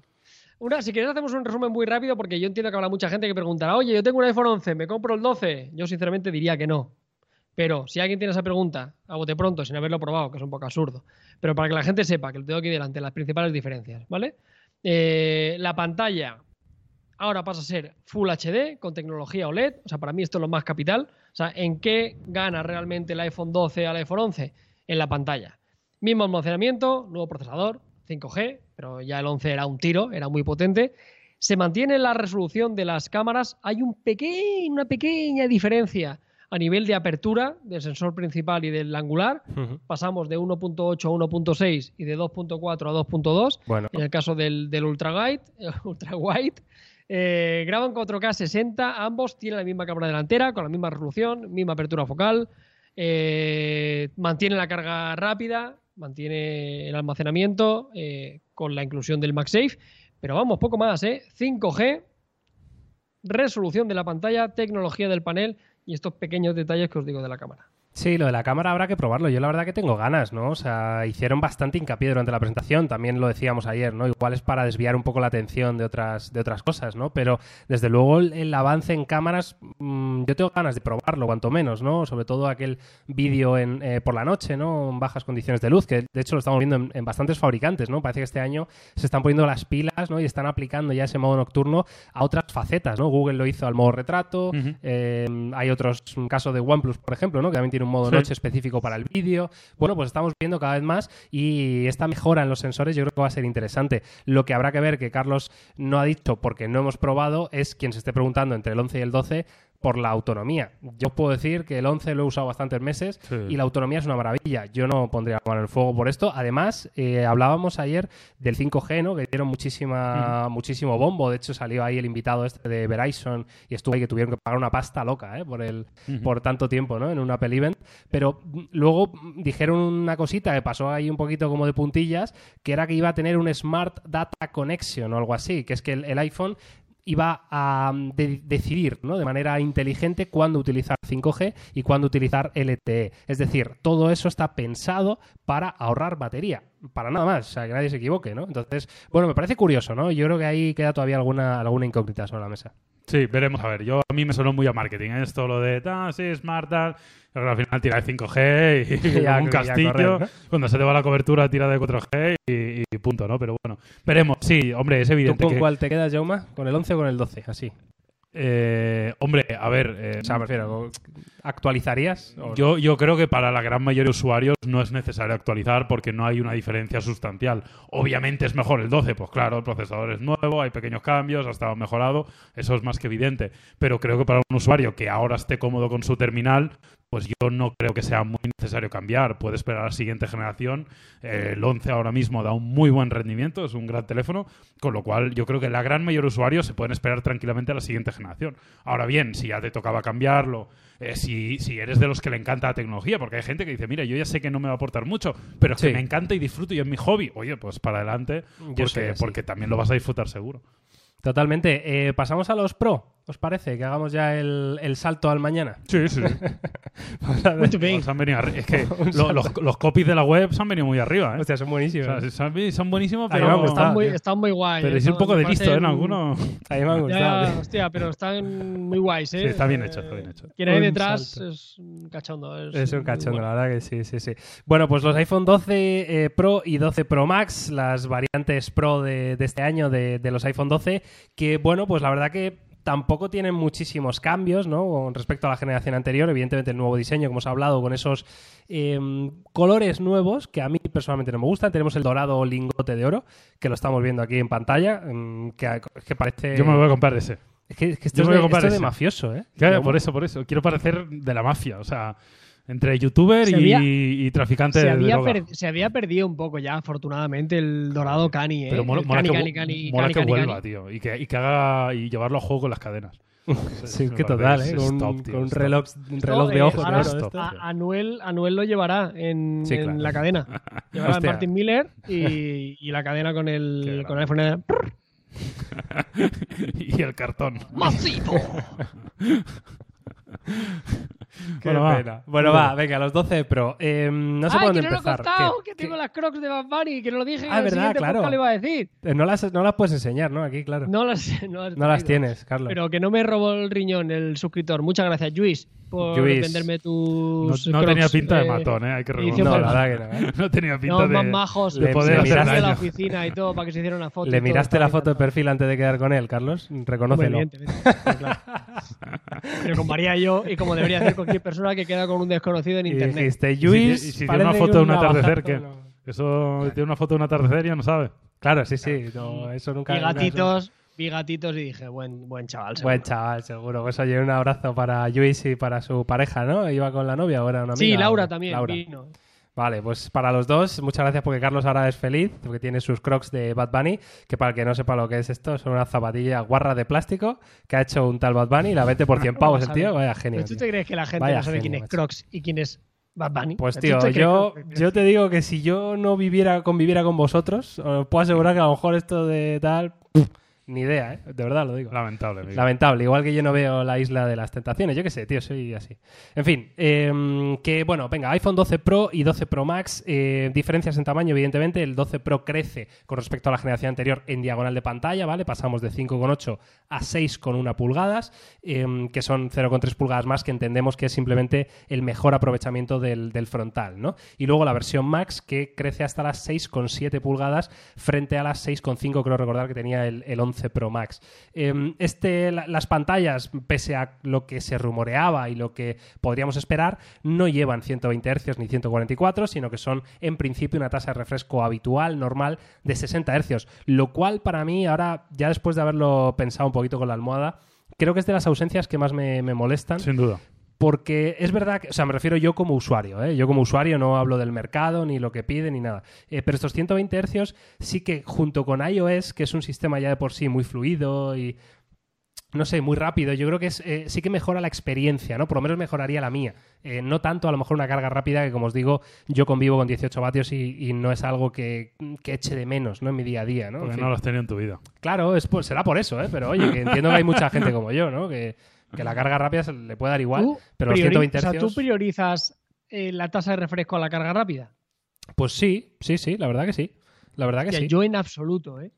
Una, si quieres hacemos un resumen muy rápido porque yo entiendo que habrá mucha gente que preguntará, oye, yo tengo un iPhone 11, ¿me compro el 12? Yo sinceramente diría que no. Pero si alguien tiene esa pregunta, a bote pronto, sin haberlo probado, que es un poco absurdo, pero para que la gente sepa que lo tengo aquí delante, las principales diferencias, ¿vale? Eh, la pantalla ahora pasa a ser Full HD con tecnología OLED, o sea, para mí esto es lo más capital. O sea, ¿en qué gana realmente el iPhone 12 al iPhone 11? En la pantalla. Mismo almacenamiento, nuevo procesador, 5G, pero ya el 11 era un tiro, era muy potente. Se mantiene la resolución de las cámaras. Hay un una pequeña diferencia a nivel de apertura del sensor principal y del angular. Pasamos de 1.8 a 1.6 y de 2.4 a 2.2 Bueno, en el caso del, del ultra wide, ultra wide eh, graban 4K 60, ambos tienen la misma cámara delantera, con la misma resolución, misma apertura focal, eh, mantiene la carga rápida, mantiene el almacenamiento eh, con la inclusión del MagSafe, pero vamos, poco más, ¿eh? 5G, resolución de la pantalla, tecnología del panel y estos pequeños detalles que os digo de la cámara. Sí, lo de la cámara habrá que probarlo. Yo la verdad que tengo ganas, ¿no? O sea, hicieron bastante hincapié durante la presentación, también lo decíamos ayer, ¿no? Igual es para desviar un poco la atención de otras, de otras cosas, ¿no? Pero desde luego el, el avance en cámaras, mm, yo tengo ganas de probarlo, cuanto menos, ¿no? Sobre todo aquel vídeo en, eh, por la noche, ¿no? En bajas condiciones de luz, que de hecho lo estamos viendo en, en bastantes fabricantes, ¿no? Parece que este año se están poniendo las pilas, ¿no? Y están aplicando ya ese modo nocturno a otras facetas, ¿no? Google lo hizo al modo retrato, eh, hay otros, un caso de OnePlus, por ejemplo, ¿no? que también tiene un modo Sí. noche específico para el vídeo. Bueno, pues estamos viendo cada vez más y esta mejora en los sensores yo creo que va a ser interesante. Lo que habrá que ver, que Carlos no ha dicho porque no hemos probado, es quien se esté preguntando entre el 11 y el 12 por la autonomía. Yo puedo decir que el 11 lo he usado bastantes meses Sí. y la autonomía es una maravilla. Yo no pondría la mano en el fuego por esto. Además, eh, hablábamos ayer del 5G, ¿no? que dieron muchísima, muchísimo bombo. De hecho, salió ahí el invitado este de Verizon y estuvo ahí que tuvieron que pagar una pasta loca ¿eh? por, el, por tanto tiempo ¿no? en un Apple Event. Pero mm, luego mm, dijeron una cosita que pasó ahí un poquito como de puntillas, que era que iba a tener un Smart Data Connection o algo así, que es que el, el iPhone iba a mm, de- decidir ¿no? de manera inteligente cuándo utilizar 5G y cuándo utilizar LTE. Es decir, todo eso está pensado para ahorrar batería, para nada más, o sea, que nadie se equivoque, ¿no? Entonces, bueno, me parece curioso, ¿no? Yo creo que ahí queda todavía alguna, alguna incógnita sobre la mesa. Sí, veremos a ver. Yo a mí me sonó muy a marketing ¿eh? esto lo de ah, sí, smart tal. Pero al final tira de 5G y Ya, como un castillo. correr, ¿no? Cuando se te va la cobertura tira de 4G y, y punto, ¿no? Pero bueno, veremos. Sí, hombre, es ¿Tú evidente con que cuál te quedas, Jauma? ¿Con el 11 o con el 12? Así. eh, hombre, a ver, eh, O sea, me refiero, ¿actualizarías? no? Yo, yo creo que para la gran mayoría de usuarios no es necesario actualizar porque no hay una diferencia sustancial. Obviamente es mejor el 12, pues claro, el procesador es nuevo, hay pequeños cambios, ha estado mejorado, eso es más que evidente. Pero creo que para un usuario que ahora esté cómodo con su terminal, pues yo no creo que sea muy necesario cambiar. Puede esperar a la siguiente generación. Eh, el 11 ahora mismo da un muy buen rendimiento, es un gran teléfono, con lo cual yo creo que la gran mayoría de usuarios se pueden esperar tranquilamente a la siguiente generación. Ahora bien, si ya te tocaba cambiarlo, eh, si, si eres de los que le encanta la tecnología, porque hay gente que dice, mira, yo ya sé que no me va a aportar mucho, pero es Sí. que me encanta y disfruto y es mi hobby. Oye, pues para adelante, porque, porque también lo vas a disfrutar seguro. Totalmente. Eh, Pasamos a los Pro, ¿os parece? Que hagamos ya el, el salto al mañana. Sí, sí. Muito bien. Se han venido es que lo- los, los copies de la web se han venido muy arriba, ¿eh? Hostia, son O buenísimos. sea, son, son buenísimos, pero, gustado. Están muy, están muy guay. pero eh, es un poco de listo, ¿eh? En algunos. A mí me han gustado. hostia, pero están muy guays, ¿eh? Sí, está bien hecho, está bien hecho. Quien hay detrás salto. es un cachondo. Es, Es un cachondo, bueno. la verdad que sí, sí, sí. Bueno, pues los iPhone 12 eh, Pro y 12 Pro Max, las variantes Pro de, de este año de, de los iPhone 12, que bueno, pues la verdad que tampoco tienen muchísimos cambios, ¿no? Con respecto a la generación anterior, evidentemente el nuevo diseño, como os he hablado, con esos eh, colores nuevos que a mí personalmente no me gustan. Tenemos el dorado lingote de oro, que lo estamos viendo aquí en pantalla, mm, que, que parece... Yo me voy a comprar ese. Es que, es que esto, yo es me voy a de, comprar esto es de ese. mafioso, ¿eh? Claro, por eso, por eso. Quiero parecer de la mafia. O sea, entre youtuber y, había- y traficante Se de había, droga. per- se había perdido un poco ya, afortunadamente, el dorado cani, ¿eh? Pero mola, mola cani, que, cani, cani, mola cani, que cani, vuelva, cani. tío. Y que, y que haga y llevarlo a juego con las cadenas. Sí, que total, ¿eh? Con, stop, tío, con reloj, un reloj No, de ojos. ahora ¿no? stop. A- Anuel, Anuel lo llevará en, Sí, en claro. la cadena. Llevará a Martin Miller y, y la cadena con el, con el iPhone. y el cartón. ¡Masivo! Qué Bueno, va. pena. Bueno, va, venga, los 12 Pro. Eh, no sé ¡Ay, por dónde que no lo he empezar. contado! ¿Qué- Que tengo qué- las crocs de Bad Bunny, que no lo dije Ah, en el verdad, siguiente claro. le iba a decir. Eh, No las, no las puedes enseñar, ¿no? Aquí, claro. No, No las, no las, he las tienes, Carlos. Pero que no me robó el riñón el suscriptor. Muchas gracias, Luis, por Luis. venderme No, tus. no Crocs, tenía pinta de matón, ¿eh? Hay que edición no, la reconocerlo. verdad que no. ¿eh? No tenía pinta No, de, más majos. Le- de poder hacer miraste de la daño. oficina y todo para que se hiciera una foto. ¿Le y todo, miraste la foto de perfil antes de quedar con él, Carlos? Reconócelo. evidentemente, claro. Pero como haría yo y como debería hacer cualquier persona que queda con un desconocido en Y internet. dijiste, Y si, Luis, y si tiene parece una foto de un atardecer, ¿qué? no- Eso tiene una foto de un atardecer, ya no sabe. Claro, sí, sí. no, eso nunca. Nunca- gatitos, vi gatitos y dije, buen, buen chaval. seguro. Buen chaval, seguro. Pues oye, un abrazo para Luis y para su pareja, ¿no? ¿Iba con la novia o era una amiga? Sí, Laura también. Laura. vino. Vale, pues para los dos, muchas gracias porque Carlos ahora es feliz, porque tiene sus crocs de Bad Bunny, que para el que no sepa lo que es esto, son una zapatilla guarra de plástico que ha hecho un tal Bad Bunny y la vende por 100 pavos el tío. Vaya genio. ¿Pero tú te crees que la gente Vaya no sabe genio, quién es. Crocs y quién es Bad Bunny? Pues ¿Tú tío, yo, yo te digo que si yo no viviera, conviviera con vosotros, os puedo asegurar que a lo mejor esto de tal, pff, ni idea, ¿eh? De verdad lo digo. Lamentable, amigo. Lamentable, igual que yo no veo la isla de las tentaciones, yo qué sé, tío, soy así. En fin, em, que bueno, venga, iPhone 12 Pro y 12 Pro Max, eh, diferencias en tamaño, evidentemente, el 12 Pro crece con respecto a la generación anterior en diagonal de pantalla, ¿vale? Pasamos de 5,8 a 6,1 pulgadas, em, que son 0,3 pulgadas más, que entendemos que es simplemente el mejor aprovechamiento del, del frontal, ¿no? Y luego la versión Max, que crece hasta las 6,7 pulgadas frente a las 6,5, creo recordar que tenía el, el 11 Pro Max. Eh, este, la- las pantallas, pese a lo que se rumoreaba y lo que podríamos esperar, no llevan 120 Hz ni 144, sino que son en principio una tasa de refresco habitual, normal, de 60 Hz, lo cual para mí, ahora, ya después de haberlo pensado un poquito con la almohada, creo que es de las ausencias que más me molestan, Sin duda. Porque es verdad que, o sea, me refiero yo como usuario, ¿eh? yo como usuario no hablo del mercado, ni lo que pide, ni nada. Eh, pero estos 120 Hz sí que junto con iOS, que es un sistema ya de por sí muy fluido y, no sé, muy rápido, yo creo que es, eh, sí que mejora la experiencia, ¿no? Por lo menos mejoraría la mía. Eh, no tanto a lo mejor una carga rápida, que como os digo, yo convivo con 18 vatios y, y no es algo que, que eche de menos, ¿no? En mi día a día, ¿no? En Porque fin. no lo has tenido en tu vida. Claro, es será por eso, ¿eh? Pero oye, que entiendo que hay mucha gente como yo, ¿no? Que, que la carga rápida se le puede dar igual, Tú pero los priori- 120 o sea, ¿tú Hz... priorizas eh, la tasa de refresco a la carga rápida? Pues sí, sí, sí, la verdad que sí. La verdad que sí. Yo en absoluto, ¿eh?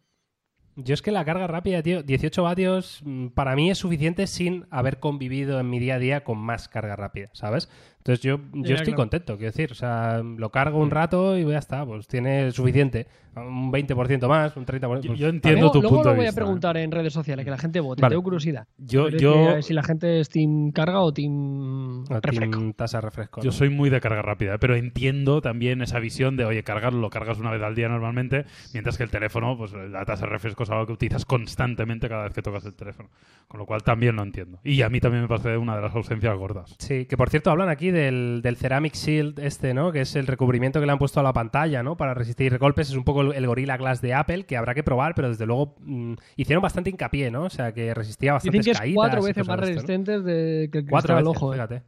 Yo es que la carga rápida, tío, 18 vatios mm, para mí es suficiente sin haber convivido en mi día a día con más carga rápida, ¿sabes? Entonces yo, yo estoy claro. contento, quiero decir, o sea, lo cargo un rato y ya está, pues tiene suficiente. Un 20% más, un 30%. Yo, pues, yo entiendo. Luego, tu luego punto lo de voy a vista, ¿eh? preguntar en redes sociales, que la gente vote. Vale. Tengo curiosidad. Yo, yo, si la gente es team carga o team O refresco. team tasa de refresco. Yo ¿no? soy muy de carga rápida, ¿eh? pero entiendo también esa visión de, oye, cargarlo, lo cargas una vez al día normalmente, mientras que el teléfono, pues la tasa de refresco es algo que utilizas constantemente cada vez que tocas el teléfono. Con lo cual también lo entiendo. Y a mí también me parece una de las ausencias gordas. Sí, que por cierto hablan aquí del, del Ceramic Shield este, ¿no? Que es el recubrimiento que le han puesto a la pantalla, ¿no? Para resistir golpes. Es un poco el, el Gorilla Glass de Apple, que habrá que probar, pero desde luego mm, hicieron bastante hincapié, ¿no? O sea, que resistía Dicen bastantes que es caídas. cuatro veces más esto, ¿no? resistentes de, que el Cuatro veces, ojo. ¿eh? fíjate.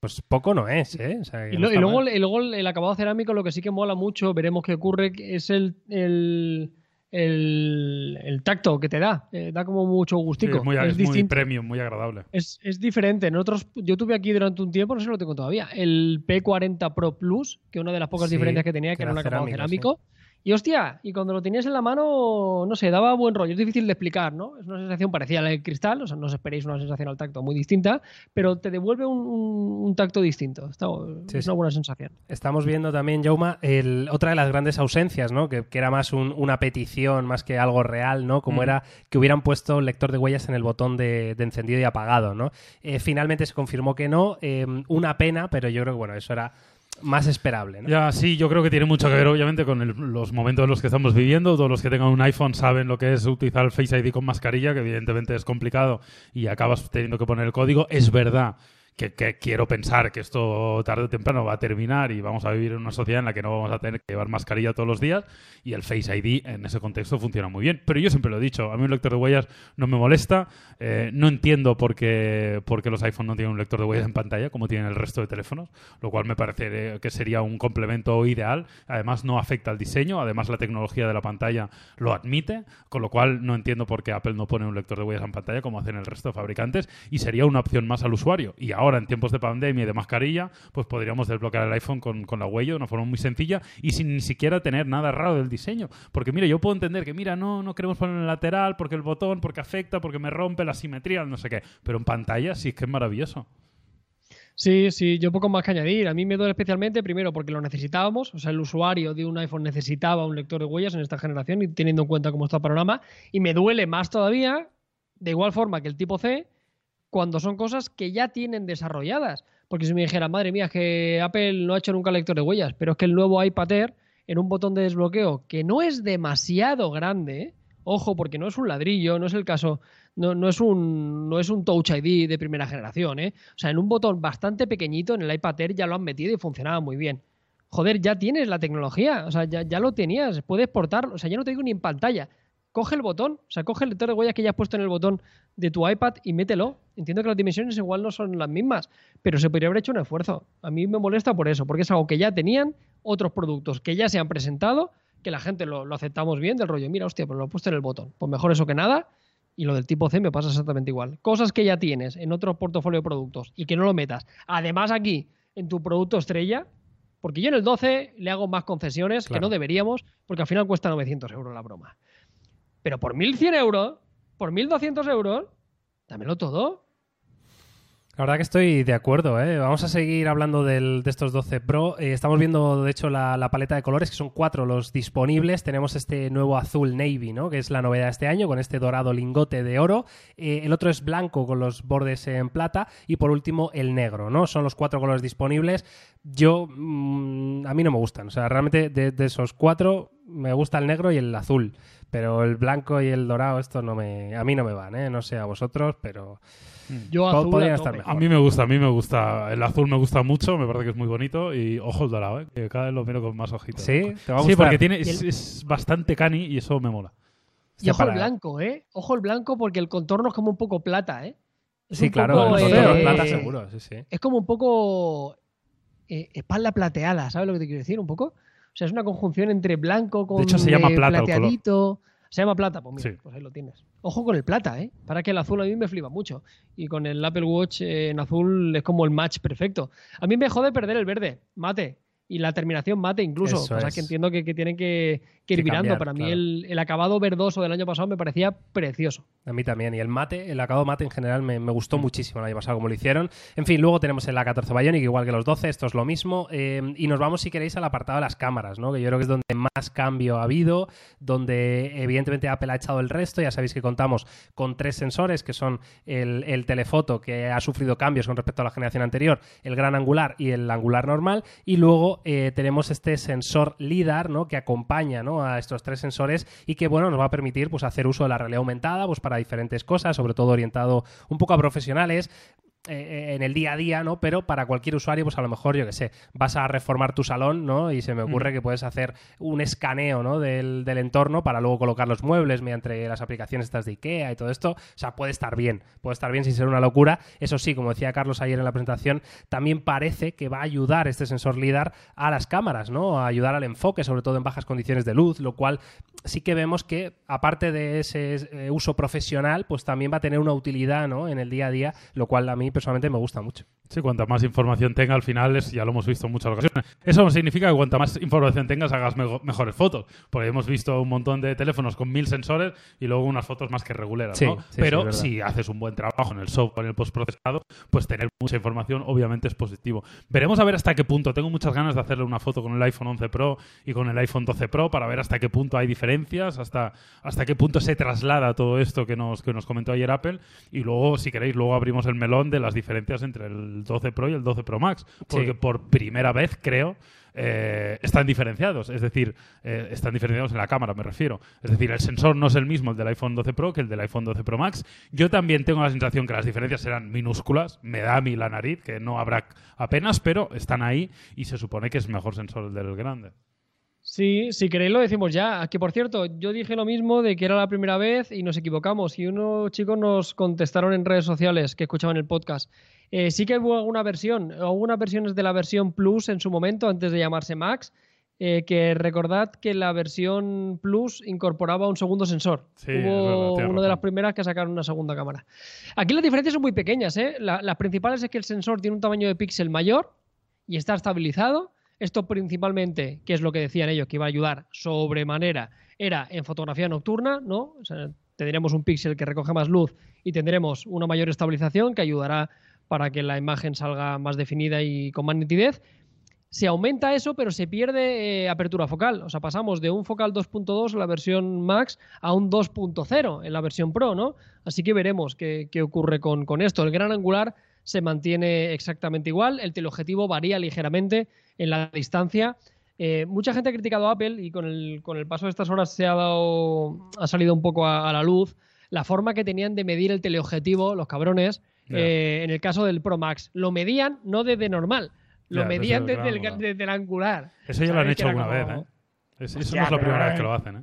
Pues poco no es, ¿eh? O sea, que Y, no luego, y luego el acabado cerámico lo que sí que mola mucho, veremos qué ocurre, es el, el, el, el tacto que te da. Eh, da como mucho Sí, gustico. es muy, es, es muy distinto. premium, muy agradable. Es, es diferente. Nosotros, yo tuve aquí durante un tiempo, no sé si lo tengo todavía, el P40 Pro Plus, que una de las pocas Sí, diferencias que tenía, que, que era un era acabado cerámico, cerámico. Y hostia, y cuando lo tenías en la mano, no sé, daba buen rollo. Es difícil de explicar, ¿no? Es una sensación parecida a la del cristal, o sea, no os esperéis una sensación al tacto muy distinta, pero te devuelve un, un- un tacto distinto. Está, Sí, es una buena sensación. Estamos viendo también, Jauma, el, otra de las grandes ausencias, ¿no? Que, que era más un- una petición, más que algo real, ¿no? Como Mm. era que hubieran puesto el lector de huellas en el botón de, de encendido y apagado, ¿no? Eh, finalmente se confirmó que no. eh, una pena, pero yo creo que, bueno, eso era más esperable, ¿no? Ya, sí, yo creo que tiene mucho que ver, obviamente, con el- los momentos en los que estamos viviendo. Todos los que tengan un iPhone saben lo que es utilizar el Face ID con mascarilla, que evidentemente es complicado y acabas teniendo que poner el código. Es verdad que, que, quiero pensar que esto tarde o temprano va a terminar y vamos a vivir en una sociedad en la que no vamos a tener que llevar mascarilla todos los días y el Face ID en ese contexto funciona muy bien. Pero yo siempre lo he dicho, a mí un lector de huellas no me molesta, eh, no entiendo por qué, por qué, los iPhone no tienen un lector de huellas en pantalla como tienen el resto de teléfonos, lo cual me parece que sería un complemento ideal. Además no afecta al diseño, además la tecnología de la pantalla lo admite, con lo cual no entiendo por qué Apple no pone un lector de huellas en pantalla como hacen el resto de fabricantes y sería una opción más al usuario. Y ahora, en tiempos de pandemia y de mascarilla, pues podríamos desbloquear el iPhone con, con la huella de una forma muy sencilla y sin ni siquiera tener nada raro del diseño. Porque mira, yo puedo entender que, mira, no, no queremos poner en el lateral porque el botón, porque afecta, porque me rompe la simetría, no sé qué. Pero en pantalla sí es que es maravilloso. Sí, sí, yo poco más que añadir. A mí me duele especialmente, primero, porque lo necesitábamos. O sea, el usuario de un iPhone necesitaba un lector de huellas en esta generación y teniendo en cuenta cómo está el panorama. Y me duele más todavía, de igual forma que el tipo C, cuando son cosas que ya tienen desarrolladas. Porque si me dijera, madre mía, es que Apple no ha hecho nunca lector de huellas, pero es que el nuevo iPad Air, en un botón de desbloqueo que no es demasiado grande, ojo, porque no es un ladrillo, no es el caso no, no, es un, no es un Touch ID de primera generación, ¿eh? O sea, en un botón bastante pequeñito en el iPad Air ya lo han metido y funcionaba muy bien. Joder, ya tienes la tecnología, o sea, ya, ya lo tenías, puedes portar, o sea, ya no te digo ni en pantalla. Coge el botón, o sea, coge el lector de huellas que ya has puesto en el botón de tu iPad y mételo. Entiendo que las dimensiones igual no son las mismas, pero se podría haber hecho un esfuerzo. A mí me molesta por eso, porque es algo que ya tenían otros productos que ya se han presentado, que la gente lo, lo aceptamos bien, del rollo, mira, hostia, pero lo he puesto en el botón. Pues mejor eso que nada y lo del tipo C me pasa exactamente igual. Cosas que ya tienes en otro portafolio de productos y que no lo metas. Además aquí, en tu producto estrella, porque yo en el 12 le hago más concesiones claro. que no deberíamos, porque al final cuesta 900 euros la broma. Pero por 1.100 euros, por 1.200 euros, dámelo todo. La verdad que estoy de acuerdo. ¿eh? Vamos a seguir hablando del, de estos 12 Pro. Eh, estamos viendo, de hecho, la, paleta de colores, que son cuatro los disponibles. Tenemos este nuevo azul navy, ¿no? que es la novedad de este año, con este dorado lingote de oro. Eh, el otro es blanco con los bordes en plata. Y por último, el negro. ¿no? Son los cuatro colores disponibles. Yo, mmm, a mí no me gustan. O sea, realmente de, de esos cuatro me gusta el negro y el azul. Pero el blanco y el dorado, esto no me, a mí no me van, ¿eh? No sé a vosotros, pero yo azul podría a, estar mejor. A mí me gusta, a mí me gusta. El azul me gusta mucho, me parece que es muy bonito. Y ojo el dorado, ¿eh? que cada vez lo miro con más ojitos. Sí, te va a Sí, porque tiene, es, es bastante cani y eso me mola. Y ojo el blanco, ¿eh? Ojo el blanco porque el contorno es como un poco plata, ¿eh? Es Sí, claro, poco, el eh, contorno es plata seguro, sí, sí. Es como un poco eh, espalda plateada, ¿sabes lo que te quiero decir? Un poco. O sea, es una conjunción entre blanco con hecho, se llama eh, plata el color. Se llama plata, pues mira, Sí. pues ahí lo tienes. Ojo con el plata, ¿eh? Para que el azul a mí me flipa mucho. Y con el Apple Watch en azul es como el match perfecto. A mí me jode perder el verde, mate. Y la terminación mate incluso. Eso Pasa es. que entiendo que, que tienen que, que ir Que cambiar, Para mí el, el acabado verdoso del año pasado me parecía precioso. A mí también. Y el mate, el acabado mate en general me, me gustó Mm. muchísimo el año pasado como lo hicieron. En fin, luego tenemos el A14 Bionic, igual que los 12, esto es lo mismo. Eh, y nos vamos, si queréis, al apartado de las cámaras, ¿no? Que yo creo que es donde más cambio ha habido, donde evidentemente Apple ha echado el resto. Ya sabéis que contamos con tres sensores, que son el, el telefoto, que ha sufrido cambios con respecto a la generación anterior, el gran angular y el angular normal. Y luego eh, tenemos este sensor LIDAR, ¿no? Que acompaña ¿no? A estos tres sensores y que, bueno, nos va a permitir pues, hacer uso de la realidad aumentada pues, para diferentes cosas, sobre todo orientado un poco a profesionales eh, en el día a día, ¿no? Pero para cualquier usuario, pues a lo mejor, yo que sé, vas a reformar tu salón, ¿no? Y se me ocurre que puedes hacer un escaneo, ¿no? Del, del entorno para luego colocar los muebles mediante las aplicaciones estas de IKEA y todo esto. O sea, puede estar bien, puede estar bien sin ser una locura. Eso sí, como decía Carlos ayer en la presentación, también parece que va a ayudar este sensor LIDAR a las cámaras, ¿no? A ayudar al enfoque, sobre todo en bajas condiciones de luz, lo cual sí que vemos que, aparte de ese eh, uso profesional, pues también va a tener una utilidad, ¿no? En el día a día, lo cual a mí personalmente me gusta mucho. Sí, cuanta más información tenga al final, es, ya lo hemos visto en muchas ocasiones. Eso no significa que cuanta más información tengas hagas me- mejores fotos. Porque hemos visto un montón de teléfonos con mil sensores y luego unas fotos más que reguleras, Sí, ¿no? sí, Pero si haces un buen trabajo en el software, en el postprocesado, pues tener mucha información obviamente es positivo. Veremos a ver hasta qué punto. Tengo muchas ganas de hacerle una foto con el iPhone 11 Pro y con el iPhone 12 Pro para ver hasta qué punto hay diferencias, hasta, hasta qué punto se traslada todo esto que nos, que nos comentó ayer Apple. Y luego, si queréis, luego abrimos el melón de las diferencias entre el el 12 Pro y el 12 Pro Max, porque por primera vez creo eh, están diferenciados, es decir, eh, están diferenciados en la cámara, me refiero. Es decir, el sensor no es el mismo el del iPhone 12 Pro que el del iPhone 12 Pro Max. Yo también tengo la sensación que las diferencias serán minúsculas, me da a mí la nariz, que no habrá apenas, pero están ahí y se supone que es mejor sensor el del grande. Sí, si queréis lo decimos ya. Que por cierto, yo dije lo mismo de que era la primera vez y nos equivocamos. Y unos chicos nos contestaron en redes sociales que escuchaban el podcast. Eh, sí que hubo alguna versión, algunas versiones de la versión Plus en su momento, antes de llamarse Max, eh, que recordad que la versión Plus incorporaba un segundo sensor. hubo una de las primeras que sacaron una segunda cámara. Aquí las diferencias son muy pequeñas. ¿eh? las principales es que el sensor tiene un tamaño de píxel mayor y está estabilizado. Esto principalmente, que es lo que decían ellos, que iba a ayudar sobremanera, era en fotografía nocturna, ¿no? tendremos un píxel que recoge más luz y tendremos una mayor estabilización que ayudará para que la imagen salga más definida y con más nitidez. Se aumenta eso, pero se pierde eh, apertura focal. O sea, pasamos de un focal 2.2 en la versión Max a un 2.0 en la versión Pro, ¿no? Así que veremos qué, ocurre con, con, esto. El gran angular se mantiene exactamente igual. El teleobjetivo varía ligeramente en la distancia. Eh, mucha gente ha criticado a Apple y con el, con el, paso de estas horas se ha, dado, ha salido un poco a la luz la forma que tenían de medir el teleobjetivo, los cabrones, eh, en el caso del Pro Max. Lo medían no desde normal, lo medían desde, el, angular. Eso ya lo han hecho alguna vez, ¿eh? Eso, no es la primera vez que lo hacen, ¿eh?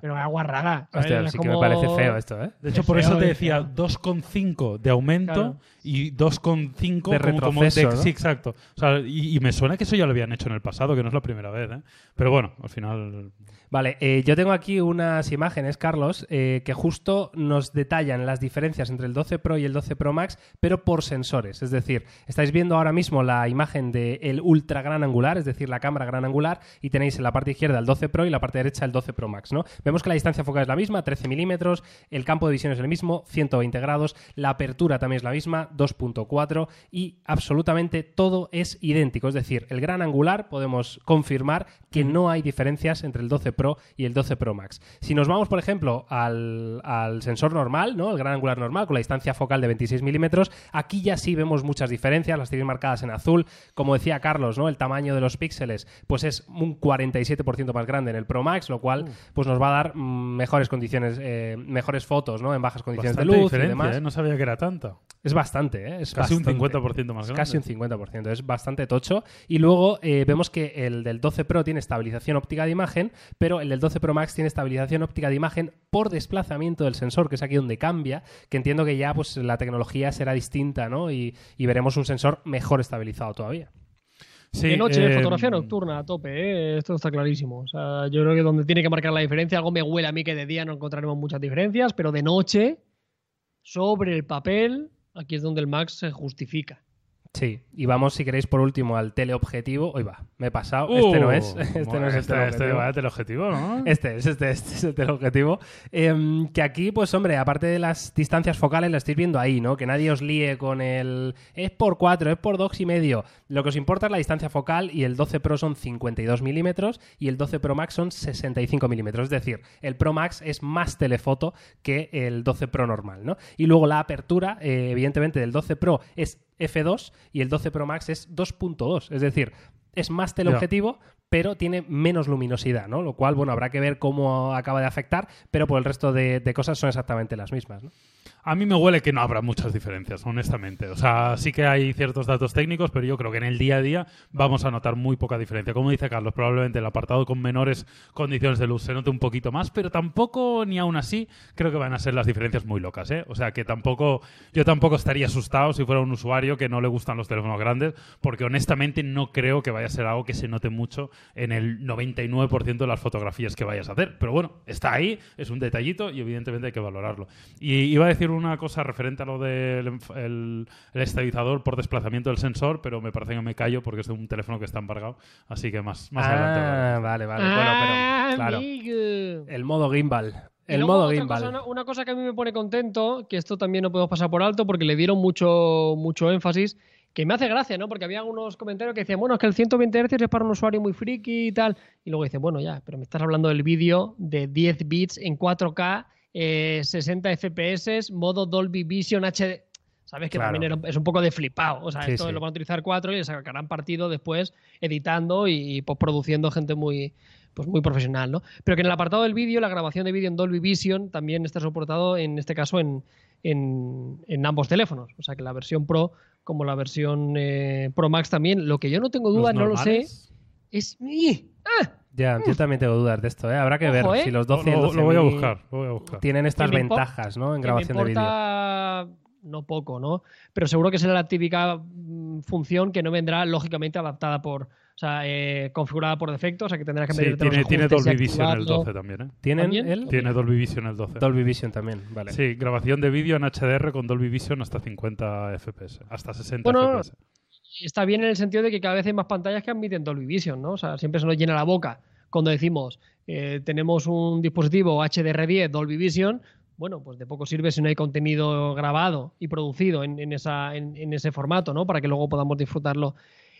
Pero agua rara. Hostia, sí que me parece feo esto, ¿eh? De hecho, por eso te decía 2,5 de aumento y 2,5 de retroceso. Sí, exacto. O sea, y, y, me suena que eso ya lo habían hecho en el pasado, que no es la primera vez, ¿eh? Pero bueno, al final Vale, eh, yo tengo aquí unas imágenes, Carlos, eh, que justo nos detallan las diferencias entre el 12 Pro y el 12 Pro Max, pero por sensores. Es decir, estáis viendo ahora mismo la imagen del ultra gran angular, es decir, la cámara gran angular, y tenéis en la parte izquierda el 12 Pro y la parte derecha el 12 Pro Max, ¿no? Vemos que la distancia focal es la misma, 13 milímetros, el campo de visión es el mismo, 120 grados, la apertura también es la misma, 2.4, y absolutamente todo es idéntico. Es decir, el gran angular podemos confirmar que no hay diferencias entre el 12 Pro y el 12 Pro Max. Si nos vamos, por ejemplo, al, sensor normal, ¿no? El gran angular normal, con la distancia focal de 26 milímetros, aquí ya sí vemos muchas diferencias, las tenéis marcadas en azul. Como decía Carlos, ¿no? El tamaño de los píxeles, pues es un 47% más grande en el Pro Max, lo cual pues nos va a dar mejores condiciones, eh, mejores fotos, ¿no? En bajas condiciones de luz y demás. ¿eh? No sabía que era tanta. Es bastante, ¿eh? Es casi un 50% más grande. Casi un 50%, es bastante tocho. Y luego eh, vemos que el del 12 Pro tiene estabilización óptica de imagen, pero el del 12 Pro Max tiene estabilización óptica de imagen por desplazamiento del sensor, que es aquí donde cambia, que entiendo que ya pues la tecnología será distinta, ¿no? Y, veremos un sensor mejor estabilizado todavía. Sí, de noche, eh, fotografía nocturna a tope, ¿eh? esto está clarísimo. O sea, yo creo que donde tiene que marcar la diferencia, algo me huele a mí que de día no encontraremos muchas diferencias, pero de noche, sobre el papel, Aquí es donde el Max se justifica. Sí, y vamos, si queréis, por último, al teleobjetivo. Hoy va, me he pasado. este no es. Este no es este, este va teleobjetivo, ¿no? Este es, este, este es el teleobjetivo. Em, que aquí, pues, hombre, aparte de las distancias focales, la estáis viendo ahí, ¿no? Que nadie os líe con el. Es por 4, es por 2 y medio. Lo que os importa es la distancia focal y el 12 Pro son 52 milímetros y el 12 Pro Max son 65 milímetros. Es decir, el Pro Max es más telefoto que el 12 Pro normal, ¿no? Y luego la apertura, eh, evidentemente, del 12 Pro es F2 y el 12 Pro Max es 2.2. Es decir, es más teleobjetivo, pero tiene menos luminosidad, ¿no? Lo cual, bueno, habrá que ver cómo acaba de afectar, pero por el resto de, cosas son exactamente las mismas, ¿no? A mí me huele que no habrá muchas diferencias, honestamente. O sea, sí que hay ciertos datos técnicos, pero yo creo que en el día a día vamos a notar muy poca diferencia. Como dice Carlos, probablemente el apartado con menores condiciones de luz se note un poquito más, pero tampoco, ni aún así, creo que van a ser las diferencias muy locas, ¿eh? O sea, que tampoco, yo tampoco estaría asustado si fuera un usuario que no le gustan los teléfonos grandes, porque honestamente no creo que vaya a ser algo que se note mucho en el 99% de las fotografías que vayas a hacer. Pero bueno, está ahí, es un detallito y evidentemente hay que valorarlo. Y iba a decir una cosa referente a lo del el, estabilizador por desplazamiento del sensor, pero me parece que me callo porque es de un teléfono que está embargado. Así que más, más adelante. Ah, vale, vale. bueno, pero claro. El modo gimbal. El modo gimbal. una, cosa que a mí me pone contento, que esto también no podemos pasar por alto porque le dieron mucho, mucho énfasis, que me hace gracia, ¿no? Porque había algunos comentarios que decían, bueno, es que el 120 Hz es para un usuario muy friki y tal. Y luego dicen, bueno, ya, pero me estás hablando del vídeo de 10 bits en 4K 60 eh, FPS, modo Dolby Vision HD. ¿Sabes? Que Claro. también es un poco de flipado. O sea, Sí, esto sí. lo van a utilizar cuatro y le sacarán partido después editando y, postproduciendo gente muy, pues muy profesional, ¿no? Pero que en el apartado del vídeo, la grabación de vídeo en Dolby Vision también está soportado, en este caso, en, en, en ambos teléfonos. O sea, que la versión Pro como la versión eh, Pro Max también. Lo que yo no tengo duda, Los no lo sé, es... ¡Ah! Ya, yo también tengo dudas de esto, ¿eh? Habrá que Ojo, ver ¿eh? si los Lo, 12 y el lo- lo voy a 12.000 buscar, lo voy a buscar. tienen estas Que ventajas, ¿no? En grabación me de vídeo. no poco, ¿no? Pero seguro que será la típica mm, función que no vendrá lógicamente adaptada por, o sea, eh, configurada por defecto, o sea que tendrás que Sí, meter tiene, tiene Dolby Vision el 12 también, ¿eh? ¿Tienen ¿También? el Tiene Dolby Vision el 12. Dolby Vision también? Vale. Sí, grabación de vídeo en HDR con Dolby Vision hasta 50 FPS, hasta 60 Bueno, FPS. Está bien en el sentido de que cada vez hay más pantallas que admiten Dolby Vision, ¿no? O sea, siempre se nos llena la boca cuando decimos eh, tenemos un dispositivo HDR10 Dolby Vision. Bueno, pues de poco sirve si no hay contenido grabado y producido en, en esa, en, en ese formato, ¿no? Para que luego podamos disfrutarlo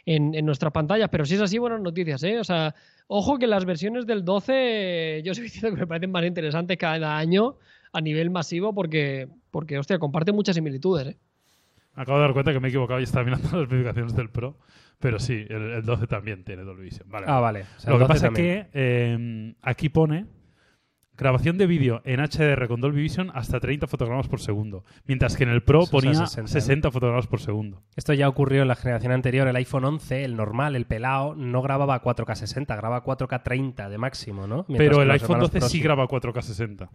en, en nuestras pantallas. Pero si es así, buenas noticias, ¿eh? O sea, ojo que las versiones del 12, eh, yo os he diciendo que me parecen más interesantes cada año a nivel masivo porque, porque hostia, comparten muchas similitudes, ¿eh? Acabo de dar cuenta que me he equivocado y estaba mirando las especificaciones del Pro. Pero sí, el, el 12 también tiene Dolby Vision. Vale, Ah, vale. O sea, Lo que 12 pasa también. es que eh, aquí pone grabación de vídeo en HDR con Dolby Vision hasta 30 fotogramas por segundo. Mientras que en el Pro Eso ponía 60, 60, fotogramas por segundo. Esto ya ocurrió en la generación anterior. El iPhone 11, el normal, el pelao, no grababa 4K 60, grababa 4K 30 de máximo, ¿no? Mientras Pero el iPhone hermanos 12 Pro sí graba 4K 60.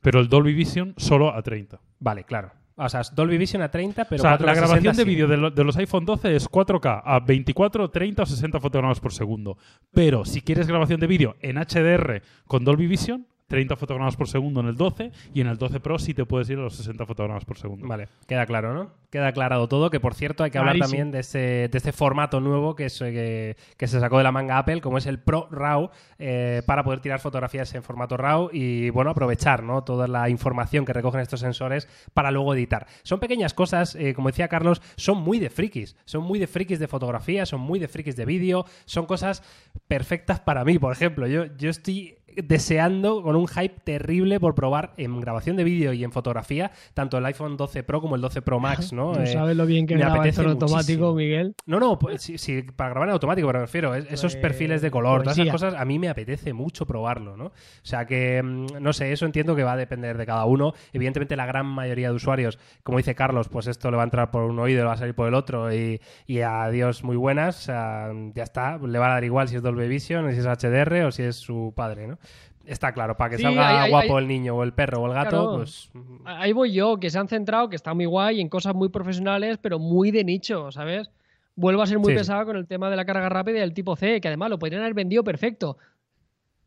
Pero el Dolby Vision solo a 30. Vale, claro. O sea, es Dolby Vision a 30, pero o sea, 4K la grabación 60 de vídeo de, lo- de los iPhone 12 es 4K a 24, 30 o 60 fotogramas por segundo. Pero si quieres grabación de vídeo en HDR con Dolby Vision, 30 fotogramas por segundo en el 12 y en el 12 Pro sí te puedes ir a los 60 fotogramas por segundo. Vale, queda claro, ¿no? Queda aclarado todo, que por cierto hay que hablar Clarísimo. también de este, de este formato nuevo que, es, que, que se sacó de la manga Apple, como es el Pro RAW, eh, para poder tirar fotografías en formato RAW y, bueno, aprovechar, ¿no? Toda la información que recogen estos sensores para luego editar. Son pequeñas cosas, eh, como decía Carlos, son muy de frikis, son muy de frikis de fotografía, son muy de frikis de vídeo, son cosas perfectas para mí, por ejemplo. Yo, yo estoy deseando con un hype terrible por probar en grabación de vídeo y en fotografía tanto el iPhone 12 Pro como el 12 Pro Max, ¿no? No Eh, sabes lo bien que me graba esto en automático. Miguel. no, no, pues, sí, sí, para grabar en automático, pero me refiero, es- esos Pues, perfiles de color, todas esas cosas, a mí me apetece mucho probarlo, ¿no? O sea que, mm, no sé, eso entiendo que va a depender de cada uno. Evidentemente, la gran mayoría de usuarios, como dice Carlos, pues esto le va a entrar por un oído y le va a salir por el otro y, y adiós, muy buenas, o sea, ya está, le va a dar igual si es Dolby Vision, si es HDR o si es su padre, ¿no? Está claro, para que Sí, salga hay- guapo hay- el niño o el perro o el gato, Claro. pues Ahí voy yo, que se han centrado, que está muy guay en cosas muy profesionales, pero muy de nicho, ¿sabes? Vuelvo a ser muy Sí, pesado con el tema de la carga rápida y del tipo C, que además lo podrían haber vendido perfecto.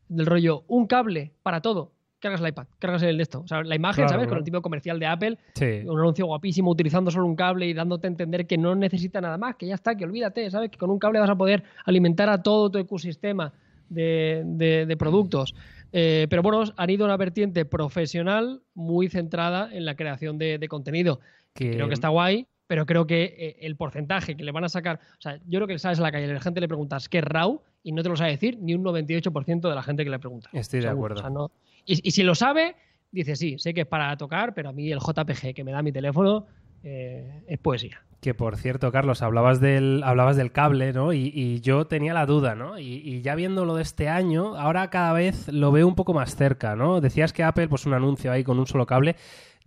Del rollo, un cable para todo. Cargas el iPad, cargas el de esto. O sea, la imagen, Claro, ¿sabes? claro. Con el tipo comercial de Apple, sí. un anuncio guapísimo utilizando solo un cable y dándote a entender que no necesita nada más, que ya está, que olvídate, ¿sabes? Que con un cable vas a poder alimentar a todo tu ecosistema de, de- de productos. Eh, pero bueno, han ido a una vertiente profesional muy centrada en la creación de, de contenido. Que- Creo que está guay, pero creo que eh, el porcentaje que le van a sacar, o sea, yo creo que sales a la calle y a la gente le preguntas qué es RAW y no te lo sabe decir ni un 98% de la gente que le pregunta. Estoy de Seguro, acuerdo. o sea, no- y, y si lo sabe, dice sí, sé que es para tocar, pero a mí el JPG que me da mi teléfono eh, es poesía. Que por cierto, Carlos, hablabas del, hablabas del cable, ¿no? Y, y yo tenía la duda, ¿no? Y, y ya viendo lo de este año, ahora cada vez lo veo un poco más cerca, ¿no? Decías que Apple, pues un anuncio ahí con un solo cable.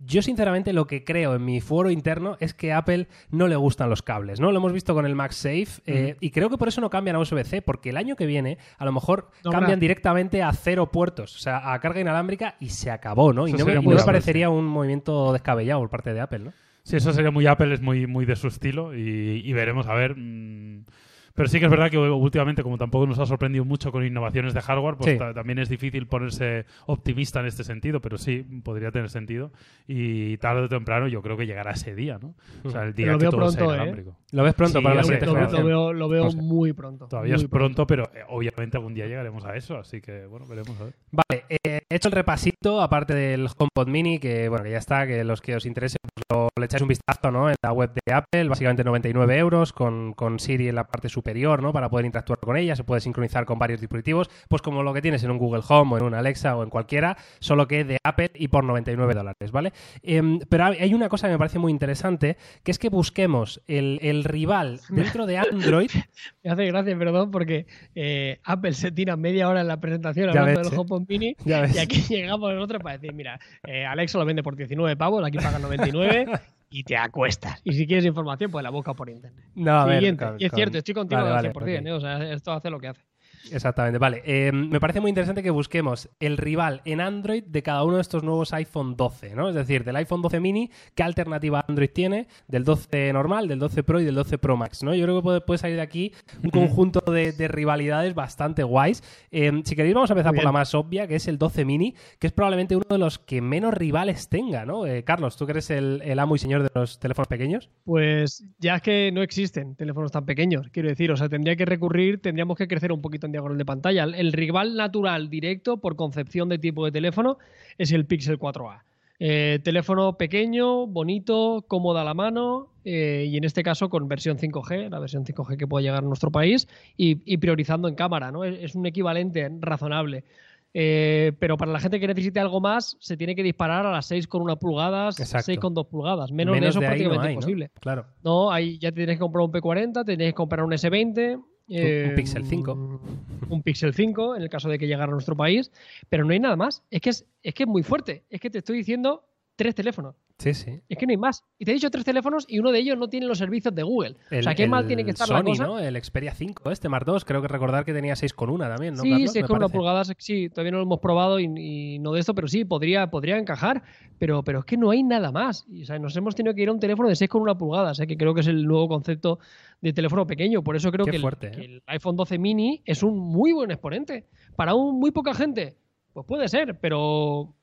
Yo, sinceramente, lo que creo en mi foro interno es que a Apple no le gustan los cables, ¿no? Lo hemos visto con el MagSafe eh, y creo que por eso no cambian a USB-C, porque el año que viene a lo mejor No, cambian directamente a cero puertos, o sea, a carga inalámbrica y se acabó, ¿no? Y no me, no parecería un movimiento descabellado por parte de Apple, ¿no? Sí, eso sería muy Apple, es muy, muy de su estilo y, y veremos, a ver. mm, pero sí que es verdad que últimamente, como tampoco nos ha sorprendido mucho con innovaciones de hardware, pues Sí. ta- también es difícil ponerse optimista en este sentido, pero sí, podría tener sentido. Y tarde o temprano yo creo que llegará ese día, ¿no? O sea, el día que todo sea pronto, ¿eh? Lo ves pronto Sí, para la siguiente lo, lo veo, lo veo No sé. muy pronto. Todavía muy es pronto, pero eh, obviamente algún día llegaremos a eso, así que bueno, veremos a ver. Vale, eh, He hecho el repasito, aparte del HomePod Mini, que bueno, que ya está, que los que os interese, pues lo, le echáis un vistazo, ¿no? En la web de Apple, básicamente 99 euros, con, con Siri en la parte superior, ¿no? Para poder interactuar con ella, se puede sincronizar con varios dispositivos, pues como lo que tienes en un Google Home o en un Alexa o en cualquiera, solo que de Apple y por 99 dólares, ¿vale? Em, pero hay una cosa que me parece muy interesante, que es que busquemos el, el rival dentro de Android. me hace gracia, perdón, porque eh, Apple se tira media hora en la presentación hablando del ¿eh? HomePod Mini y aquí llegamos nosotros para decir, mira, eh, Alexa lo vende por 19 pavos, aquí paga 99 y te acuestas. Y si quieres información, pues la busca por internet. No, Siguiente. y es cierto, estoy contigo al 100%, ¿eh? o sea, esto hace lo que hace. Exactamente, vale. Eh, me parece muy interesante que busquemos el rival en Android de cada uno de estos nuevos iPhone 12, ¿no? Es decir, del iPhone 12 mini, qué alternativa Android tiene, del 12 normal, del 12 Pro y del 12 Pro Max, ¿no? Yo creo que puede, salir de aquí un conjunto de, rivalidades bastante guays. Eh, si queréis, vamos a empezar por la más obvia, que es el 12 mini, que es probablemente uno de los que menos rivales tenga, ¿no? Eh, Carlos, ¿tú que eres el, el amo y señor de los teléfonos pequeños? Pues ya es que no existen teléfonos tan pequeños, quiero decir, o sea, tendría que recurrir, tendríamos que crecer un poquito en diagonal de pantalla el rival natural directo por concepción de tipo de teléfono es el Pixel 4a. Eh, teléfono pequeño, bonito, cómodo a la mano eh, y en este caso con versión 5G, la versión 5G que puede llegar a nuestro país y, priorizando en cámara, ¿no? Es, un equivalente razonable. Eh, pero para la gente que necesite algo más, se tiene que disparar a las 6,1 pulgadas, 6,2 pulgadas. Menos, de eso es prácticamente imposible. ¿no? Claro. No, ahí ya tienes que comprar un P40, tienes que comprar un S20, un Pixel 5. Mm, un Pixel 5, en el caso de que llegara a nuestro país. Pero no hay nada más. Es que es, es que es muy fuerte. Es que te estoy diciendo tres teléfonos. Sí, sí. Es que no hay más. Y te he dicho tres teléfonos y uno de ellos no tiene los servicios de Google. o sea, qué mal tiene que estar Sony, la cosa. ¿no? El Xperia 5, este Mark 2, creo que recordar que tenía 6,1 también, ¿no? Sí, 6,1 pulgadas, sí, todavía no lo hemos probado y, no de esto, pero sí, podría, podría encajar, pero, pero es que no hay nada más. o sea, nos hemos tenido que ir a un teléfono de 6,1 pulgadas, ¿eh? que creo que es el nuevo concepto de teléfono pequeño. Por eso creo que, fuerte, el, que, el, iPhone 12 mini es un muy buen exponente. Para un muy poca gente, pues puede ser, pero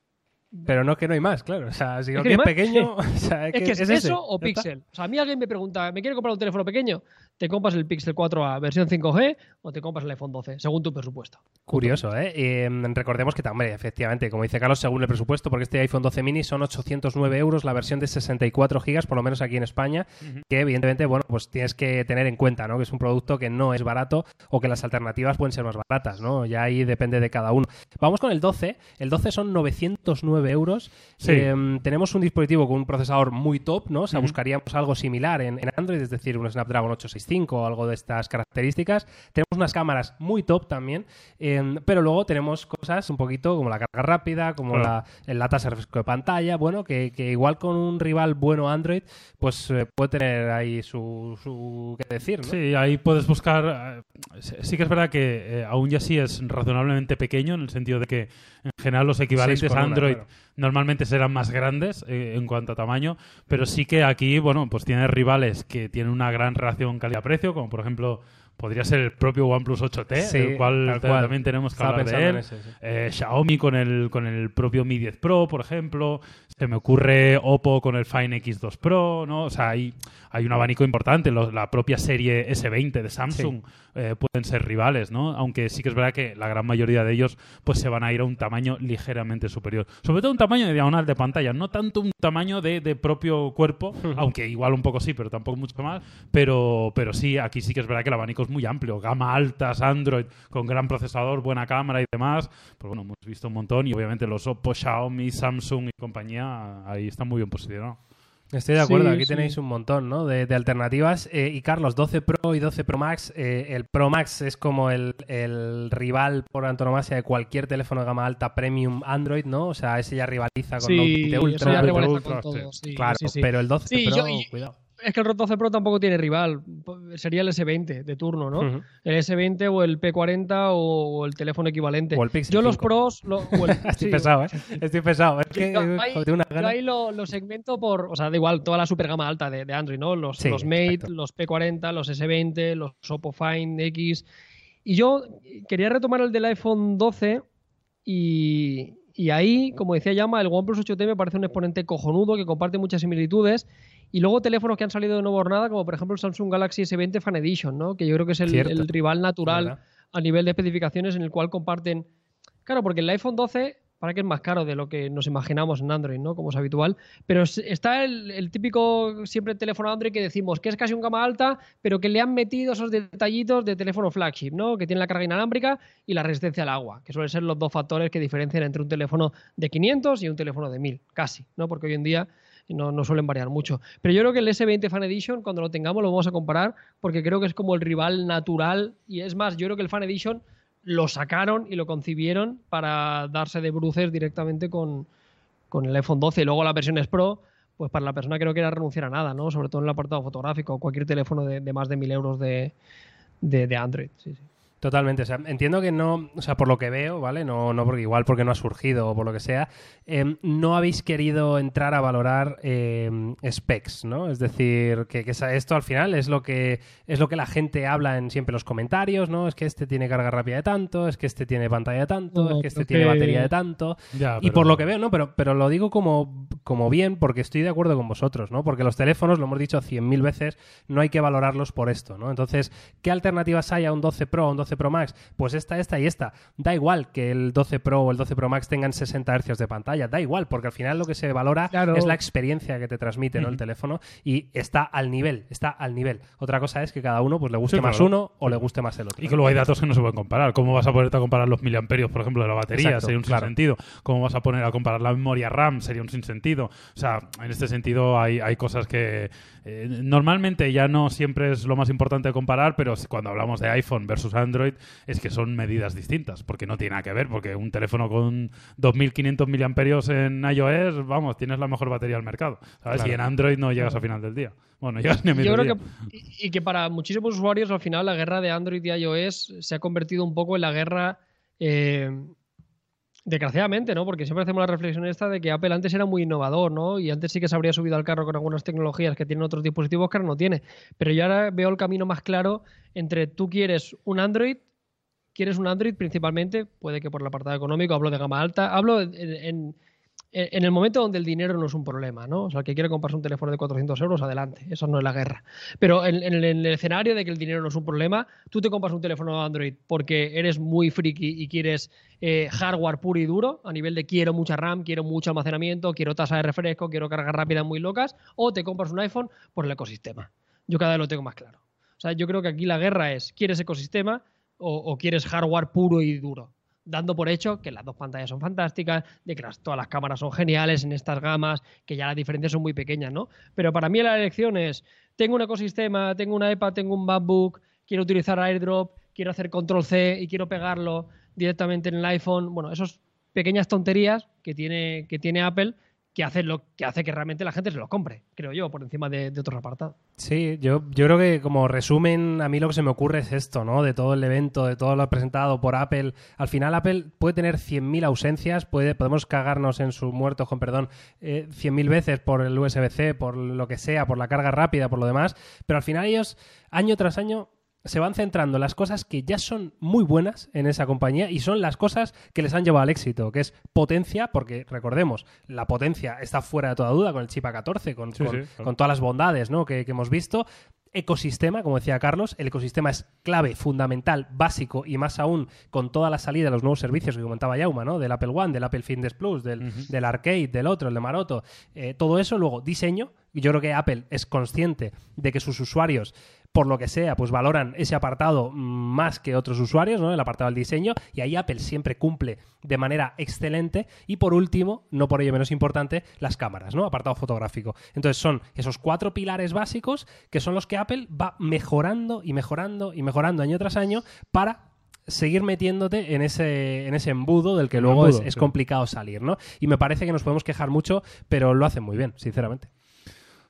pero no que no hay más, claro. O sea, si es, que es pequeño. O sea, es, que, es, eso o Pixel. O sea, a mí alguien me pregunta, ¿me quiere comprar un teléfono pequeño? ¿Te compras el Pixel 4a versión 5G o te compras el iPhone 12, según tu presupuesto? Curioso, ¿eh? Mm, recordemos que también, efectivamente, como dice Carlos, según el presupuesto, porque este iPhone 12 mini son 809 euros la versión de 64 gigas, por lo menos aquí en España, que evidentemente, bueno, pues tienes que tener en cuenta, ¿no? Que es un producto que no es barato o que las alternativas pueden ser más baratas, ¿no? Ya ahí depende de cada uno. Vamos con el 12. El 12 son 909 euros. Em, tenemos un dispositivo con un procesador muy top, ¿no? O sea, buscaríamos algo similar en, en Android, es decir, un Snapdragon 865 o algo de estas características. Tenemos unas cámaras muy top también, em, pero luego tenemos cosas un poquito como la carga rápida, como la, la, tasa de refresco de pantalla, bueno, que, igual con un rival bueno Android, pues eh, puede tener ahí su, su que decir, ¿no? Sí, ahí puedes buscar... Eh, sí que es verdad que eh, aún ya sí es razonablemente pequeño, en el sentido de que en general los equivalentes a Android normalmente serán más grandes eh, en cuanto a tamaño, pero sí que aquí, bueno, pues tiene rivales que tienen una gran relación calidad-precio, como por ejemplo podría ser el propio OnePlus 8T, el cual, también tenemos que hablar de él. Eh, Xiaomi con el, con el propio Mi 10 Pro, por ejemplo. Se me ocurre Oppo con el Fine X2 Pro, ¿no? O sea, hay, hay un abanico importante. la propia serie S20 de Samsung eh, pueden ser rivales, ¿no? Aunque sí que es verdad que la gran mayoría de ellos pues se van a ir a un tamaño ligeramente superior. Sobre todo un tamaño de diagonal de pantalla, no tanto un tamaño de, de propio cuerpo, aunque igual un poco sí, pero tampoco mucho más. Pero, pero sí, aquí sí que es verdad que el abanico es muy amplio. Gama altas, Android, con gran procesador, buena cámara y demás. Pues bueno, hemos visto un montón y obviamente los Oppo, Xiaomi, Samsung y compañía ahí están muy bien posicionados. Estoy de acuerdo, aquí tenéis un montón ¿no? de, alternativas. Eh, y Carlos, 12 Pro y 12 Pro Max. Eh, el Pro Max es como el, rival por antonomasia de cualquier teléfono de gama alta premium Android, ¿no? O sea, ese ya rivaliza con el Ultra. Ultra, claro, pero el 12 Pro, cuidado es que el 12 Pro tampoco tiene rival. Sería el S20 de turno, ¿no? El S20 o el P40 o, el teléfono equivalente. O el Pixel Yo los Pros. Estoy pesado, ¿eh? Estoy pesado. Es que yo, ahí, lo, segmento por. O sea, da igual, toda la super gama alta de, Android, ¿no? Los, los Mate, los P40, los S20, los Oppo Find X. Y yo quería retomar el del iPhone 12 y, y ahí, como decía Yama, el OnePlus 8T me parece un exponente cojonudo que comparte muchas similitudes y luego teléfonos que han salido de nuevo hornada, como por ejemplo el Samsung Galaxy S20 Fan Edition, ¿no? que yo creo que es el, rival natural a nivel de especificaciones en el cual comparten. Claro, porque el iPhone 12 para que es más caro de lo que nos imaginamos en Android, ¿no? Como es habitual. Pero está el, el típico siempre teléfono Android que decimos que es casi un gama alta, pero que le han metido esos detallitos de teléfono flagship, ¿no? Que tiene la carga inalámbrica y la resistencia al agua, que suelen ser los dos factores que diferencian entre un teléfono de 500 y un teléfono de 1000, casi, ¿no? Porque hoy en día no, no suelen variar mucho. Pero yo creo que el S20 Fan Edition, cuando lo tengamos, lo vamos a comparar, porque creo que es como el rival natural. Y es más, yo creo que el Fan Edition lo sacaron y lo concibieron para darse de bruces directamente con, con el iPhone 12. Y luego las versiones Pro, pues para la persona que no quiera renunciar a nada, ¿no? Sobre todo en el apartado fotográfico o cualquier teléfono de, más de 1000 euros de, de, de Android. Sí, sí. Totalmente, o sea, entiendo que no, o sea, por lo que veo, ¿vale? No, no porque igual porque no ha surgido o por lo que sea, eh, no habéis querido entrar a valorar eh, specs, ¿no? Es decir, que, que esto al final es lo que es lo que la gente habla en siempre los comentarios, ¿no? Es que este tiene carga rápida de tanto, es que este tiene pantalla de tanto, No, es que este tiene que- batería de tanto. Ya, Y pero- por lo que veo, ¿no? Pero, pero lo digo como, como bien porque estoy de acuerdo con vosotros, ¿no? Porque los teléfonos, lo hemos dicho cien mil veces, no hay que valorarlos por esto, ¿no? Entonces, ¿qué alternativas hay a un 12 Pro o un 12 Pro Max? Pues esta, esta y esta. Da igual que el 12 Pro o el 12 Pro Max tengan 60 Hz de pantalla, da igual, porque al final lo que se valora Claro. es la experiencia que te transmite, ¿no? El teléfono y está al nivel, está al nivel. Otra cosa es que cada uno pues le guste Sí, más claro. uno o le guste más el otro. Y que luego hay datos que no se pueden comparar. ¿Cómo vas a ponerte a comparar los miliamperios, por ejemplo, de la batería? Exacto, sería un claro. sinsentido. ¿Cómo vas a poner a comparar la memoria RAM? Sería un sinsentido. O sea, en este sentido hay, hay cosas que eh, normalmente ya no siempre es lo más importante comparar, pero cuando hablamos de iPhone versus Android es que son medidas distintas, porque no tiene nada que ver, porque un teléfono con 2500 miliamperios en iOS, vamos, tienes la mejor batería del mercado. ¿sabes? Claro. Y en Android no llegas a final del día. Bueno, no llegas ni a Yo creo que, y y que para muchísimos usuarios al final la guerra de Android y iOS se ha convertido un poco en la guerra, eh, desgraciadamente, ¿no? Porque siempre hacemos la reflexión esta de que Apple antes era muy innovador, ¿no? Y antes sí que se habría subido al carro con algunas tecnologías que tienen otros dispositivos que ahora no tiene. Pero yo ahora veo el camino más claro entre tú quieres un Android, quieres un Android principalmente, puede que por el apartado económico, hablo de gama alta, hablo en, en- en el momento donde el dinero no es un problema, ¿no? O sea, el que quiere comprarse un teléfono de 400 euros, adelante, eso no es la guerra. Pero en, el, en el escenario de que el dinero no es un problema, tú te compras un teléfono Android porque eres muy friki y quieres eh, hardware puro y duro, a nivel de quiero mucha RAM, quiero mucho almacenamiento, quiero tasa de refresco, quiero cargas rápidas muy locas, o te compras un iPhone por el ecosistema. Yo cada vez lo tengo más claro. O sea, yo creo que aquí la guerra es, ¿quieres ecosistema o quieres hardware puro y duro? Dando por hecho que las dos pantallas son fantásticas, de que todas las cámaras son geniales en estas gamas, que ya las diferencias son muy pequeñas, ¿no? Pero para mí la elección es, tengo un ecosistema, tengo un iPad, tengo un MacBook, quiero utilizar AirDrop, quiero hacer Control C y quiero pegarlo directamente en el iPhone. Bueno, esas pequeñas tonterías que tiene, que tiene Apple que hace, lo, que hace que realmente la gente se los compre, creo yo, por encima de, de otros apartados. Sí, yo, yo creo que como resumen, a mí lo que se me ocurre es esto, ¿no? De todo el evento, de todo lo presentado por Apple. Al final Apple puede tener 100.000 ausencias, puede, podemos cagarnos en sus muertos, con perdón, eh, 100.000 veces por el USB-C, por lo que sea, por la carga rápida, por lo demás, pero al final ellos, año tras año, se van centrando en las cosas que ya son muy buenas en esa compañía y son las cosas que les han llevado al éxito, que es potencia, porque recordemos, la potencia está fuera de toda duda con el chip A14, con, Sí, con- sí, claro. con todas las bondades ¿no? que, que hemos visto. Ecosistema, como decía Carlos, el ecosistema es clave, fundamental, básico y más aún con toda la salida de los nuevos servicios que comentaba Yauma, ¿no? Del Apple One, del Apple Fitness Plus, del, del Arcade, del otro, el de Maroto. Eh, todo eso, luego diseño. Yo creo que Apple es consciente de que sus usuarios por lo que sea, pues valoran ese apartado más que otros usuarios, ¿no? El apartado del diseño, y ahí Apple siempre cumple de manera excelente. Y por último, no por ello menos importante, las cámaras, ¿no? Apartado fotográfico. Entonces son esos cuatro pilares básicos que son los que Apple va mejorando y mejorando y mejorando año tras año para seguir metiéndote en ese, en ese embudo del que luego embudo, es, es sí. complicado salir, ¿no? Y me parece que nos podemos quejar mucho, pero lo hacen muy bien, sinceramente.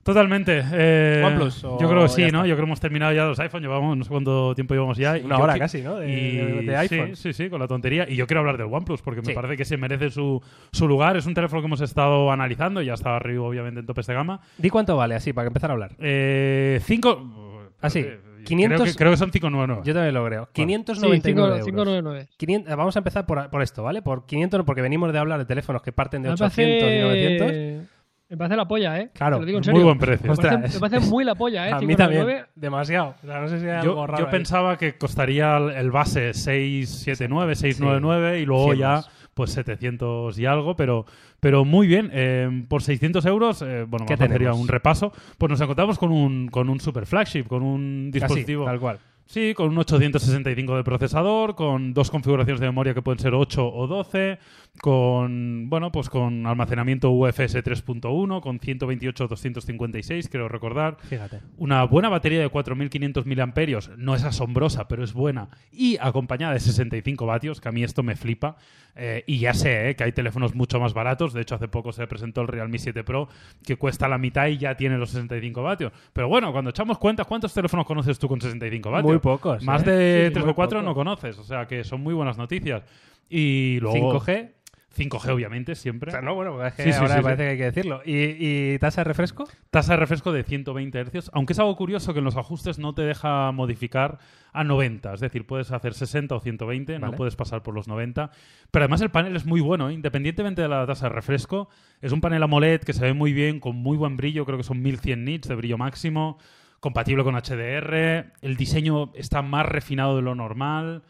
Totalmente. Eh, OnePlus, yo creo que sí, ¿no? está. Yo creo que hemos terminado ya los iPhone. Llevamos no sé cuánto tiempo llevamos ya. y Una hora casi, ¿no? De, y- de- de iPhone. Sí, sí, sí, con la tontería. Y yo quiero hablar del OnePlus porque Sí. me parece que se merece su, su lugar. Es un teléfono que hemos estado analizando. Ya está arriba, obviamente, en topes de gama. Di cuánto vale, así, para empezar a hablar. Eh, cinco... Ah, sí. eh, 500 Creo que, creo que son 599. Yo también lo creo. Sí, 599 euros. 599. 500 vamos a empezar por, por esto, ¿vale? Por 500, porque venimos de hablar de teléfonos que parten de Me 800 y 900. Me parece la polla, ¿eh? Claro, Te lo digo en Muy buen precio. Me parece, Ostras. me parece muy la polla, ¿eh? A mí también. 599. Demasiado. O sea, no sé si hay Yo, algo raro yo pensaba que costaría el- base 679, 699 y luego 100 ya pues 700 y algo, pero, pero muy bien. Eh, por 600 euros, eh, bueno, ¿Qué vamos a hacer un repaso. Pues nos encontramos con un, con un super flagship, con un dispositivo. tal cual. Sí, con un 865 de procesador, con dos configuraciones de memoria que pueden ser 8 o 12, con bueno, pues con almacenamiento UFS 3.1, con 128 256, creo recordar. Fíjate. Una buena batería de 4500 miliamperios, no es asombrosa, pero es buena, y acompañada de 65 vatios, que a mí esto me flipa. Eh, y ya sé eh, que hay teléfonos mucho más baratos, de hecho hace poco se presentó el Realme 7 Pro, que cuesta la mitad y ya tiene los 65 vatios. Pero bueno, cuando echamos cuenta, ¿cuántos teléfonos conoces tú con 65 vatios? Muy pocos. Más ¿eh? de Sí, 3 muy o 4 pocos. no conoces, o sea que son muy buenas noticias. Y luego 5G. 5G obviamente, siempre. O sea, no, bueno, es que Sí, sí, ahora sí, parece que hay que decirlo. ¿Y, y tasa de refresco? Tasa de refresco de 120 Hz, aunque es algo curioso que en los ajustes no te deja modificar a 90, es decir, puedes hacer 60 o 120, Vale. no puedes pasar por los 90. Pero además el panel es muy bueno, ¿eh? independientemente de la tasa de refresco, es un panel AMOLED que se ve muy bien, con muy buen brillo, creo que son 1100 nits de brillo máximo, compatible con HDR, el diseño está más refinado de lo normal.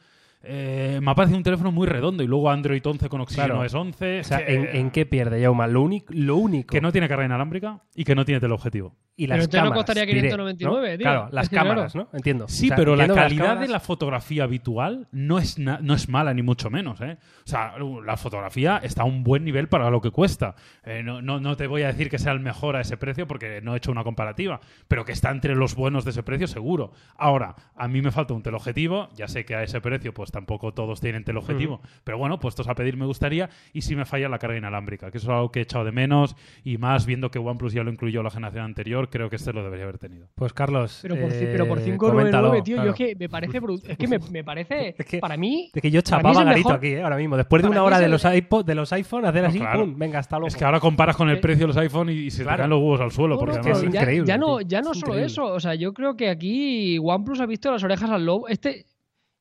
Eh, me ha parecido un teléfono muy redondo y luego Android 11 con Oxygen Claro. OS 11. O sea, que- ¿en, en qué pierde, Yauma? Lo, único lo único. que no tiene carga inalámbrica y que no tiene teleobjetivo. y Pero las no cámaras, costaría diré, 599, ¿no? tío. Claro, las Es cámaras, ¿no? Entiendo. Sí, O sea, pero la entiendo calidad cámaras- de la fotografía habitual no es, no es mala, ni mucho menos. ¿eh? O sea, la fotografía está a un buen nivel para lo que cuesta. Eh, no, no, no te voy a decir que sea el mejor a ese precio porque no he hecho una comparativa, pero que está entre los buenos de ese precio seguro. Ahora, a mí me falta un teleobjetivo, ya sé que a ese precio pues tampoco todos tienen teleobjetivo, pero bueno, puestos a pedir me gustaría y si me falla la carga inalámbrica, que eso es algo que he echado de menos y más viendo que OnePlus ya lo incluyó la generación anterior, creo que este lo debería haber tenido. Pues Carlos. Pero por, eh, pero por 599, coméntalo, tío, claro. yo es que me parece Es que me, me parece. Es que- para mí. Es que yo chapaba garito mejor- aquí, ¿eh? ahora mismo. Después de Para una hora de el- los, iPod, de los iPhone, hacer No, así, claro. ¡pum! Venga, hasta luego. Es que ahora comparas con el Eh, precio de los iPhone y, y se claro. te caen los huevos al suelo. No, porque no, además es ya, increíble, ya no, tío. ya no solo eso. O sea, yo creo que aquí OnePlus ha visto las orejas al lobo. Este.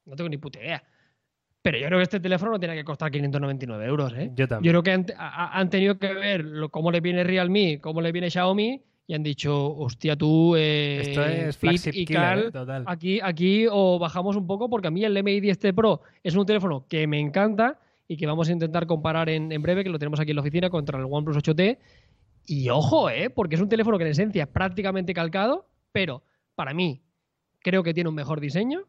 No tengo ni puta idea. Pero yo creo que este teléfono no tiene que costar 599 euros, ¿eh? Yo también. Yo creo que han, ha- han tenido que ver lo- cómo le viene Realme, cómo le viene Xiaomi y han dicho, hostia, tú, eh, Esto es Fit y killer, Cal, ¿eh? Total. aquí, aquí o bajamos un poco porque a mí el MI 10T Pro es un teléfono que me encanta y que vamos a intentar comparar en, en breve, que lo tenemos aquí en la oficina, contra el OnePlus 8T. Y ojo, ¿eh? porque es un teléfono que en esencia es prácticamente calcado, pero para mí creo que tiene un mejor diseño,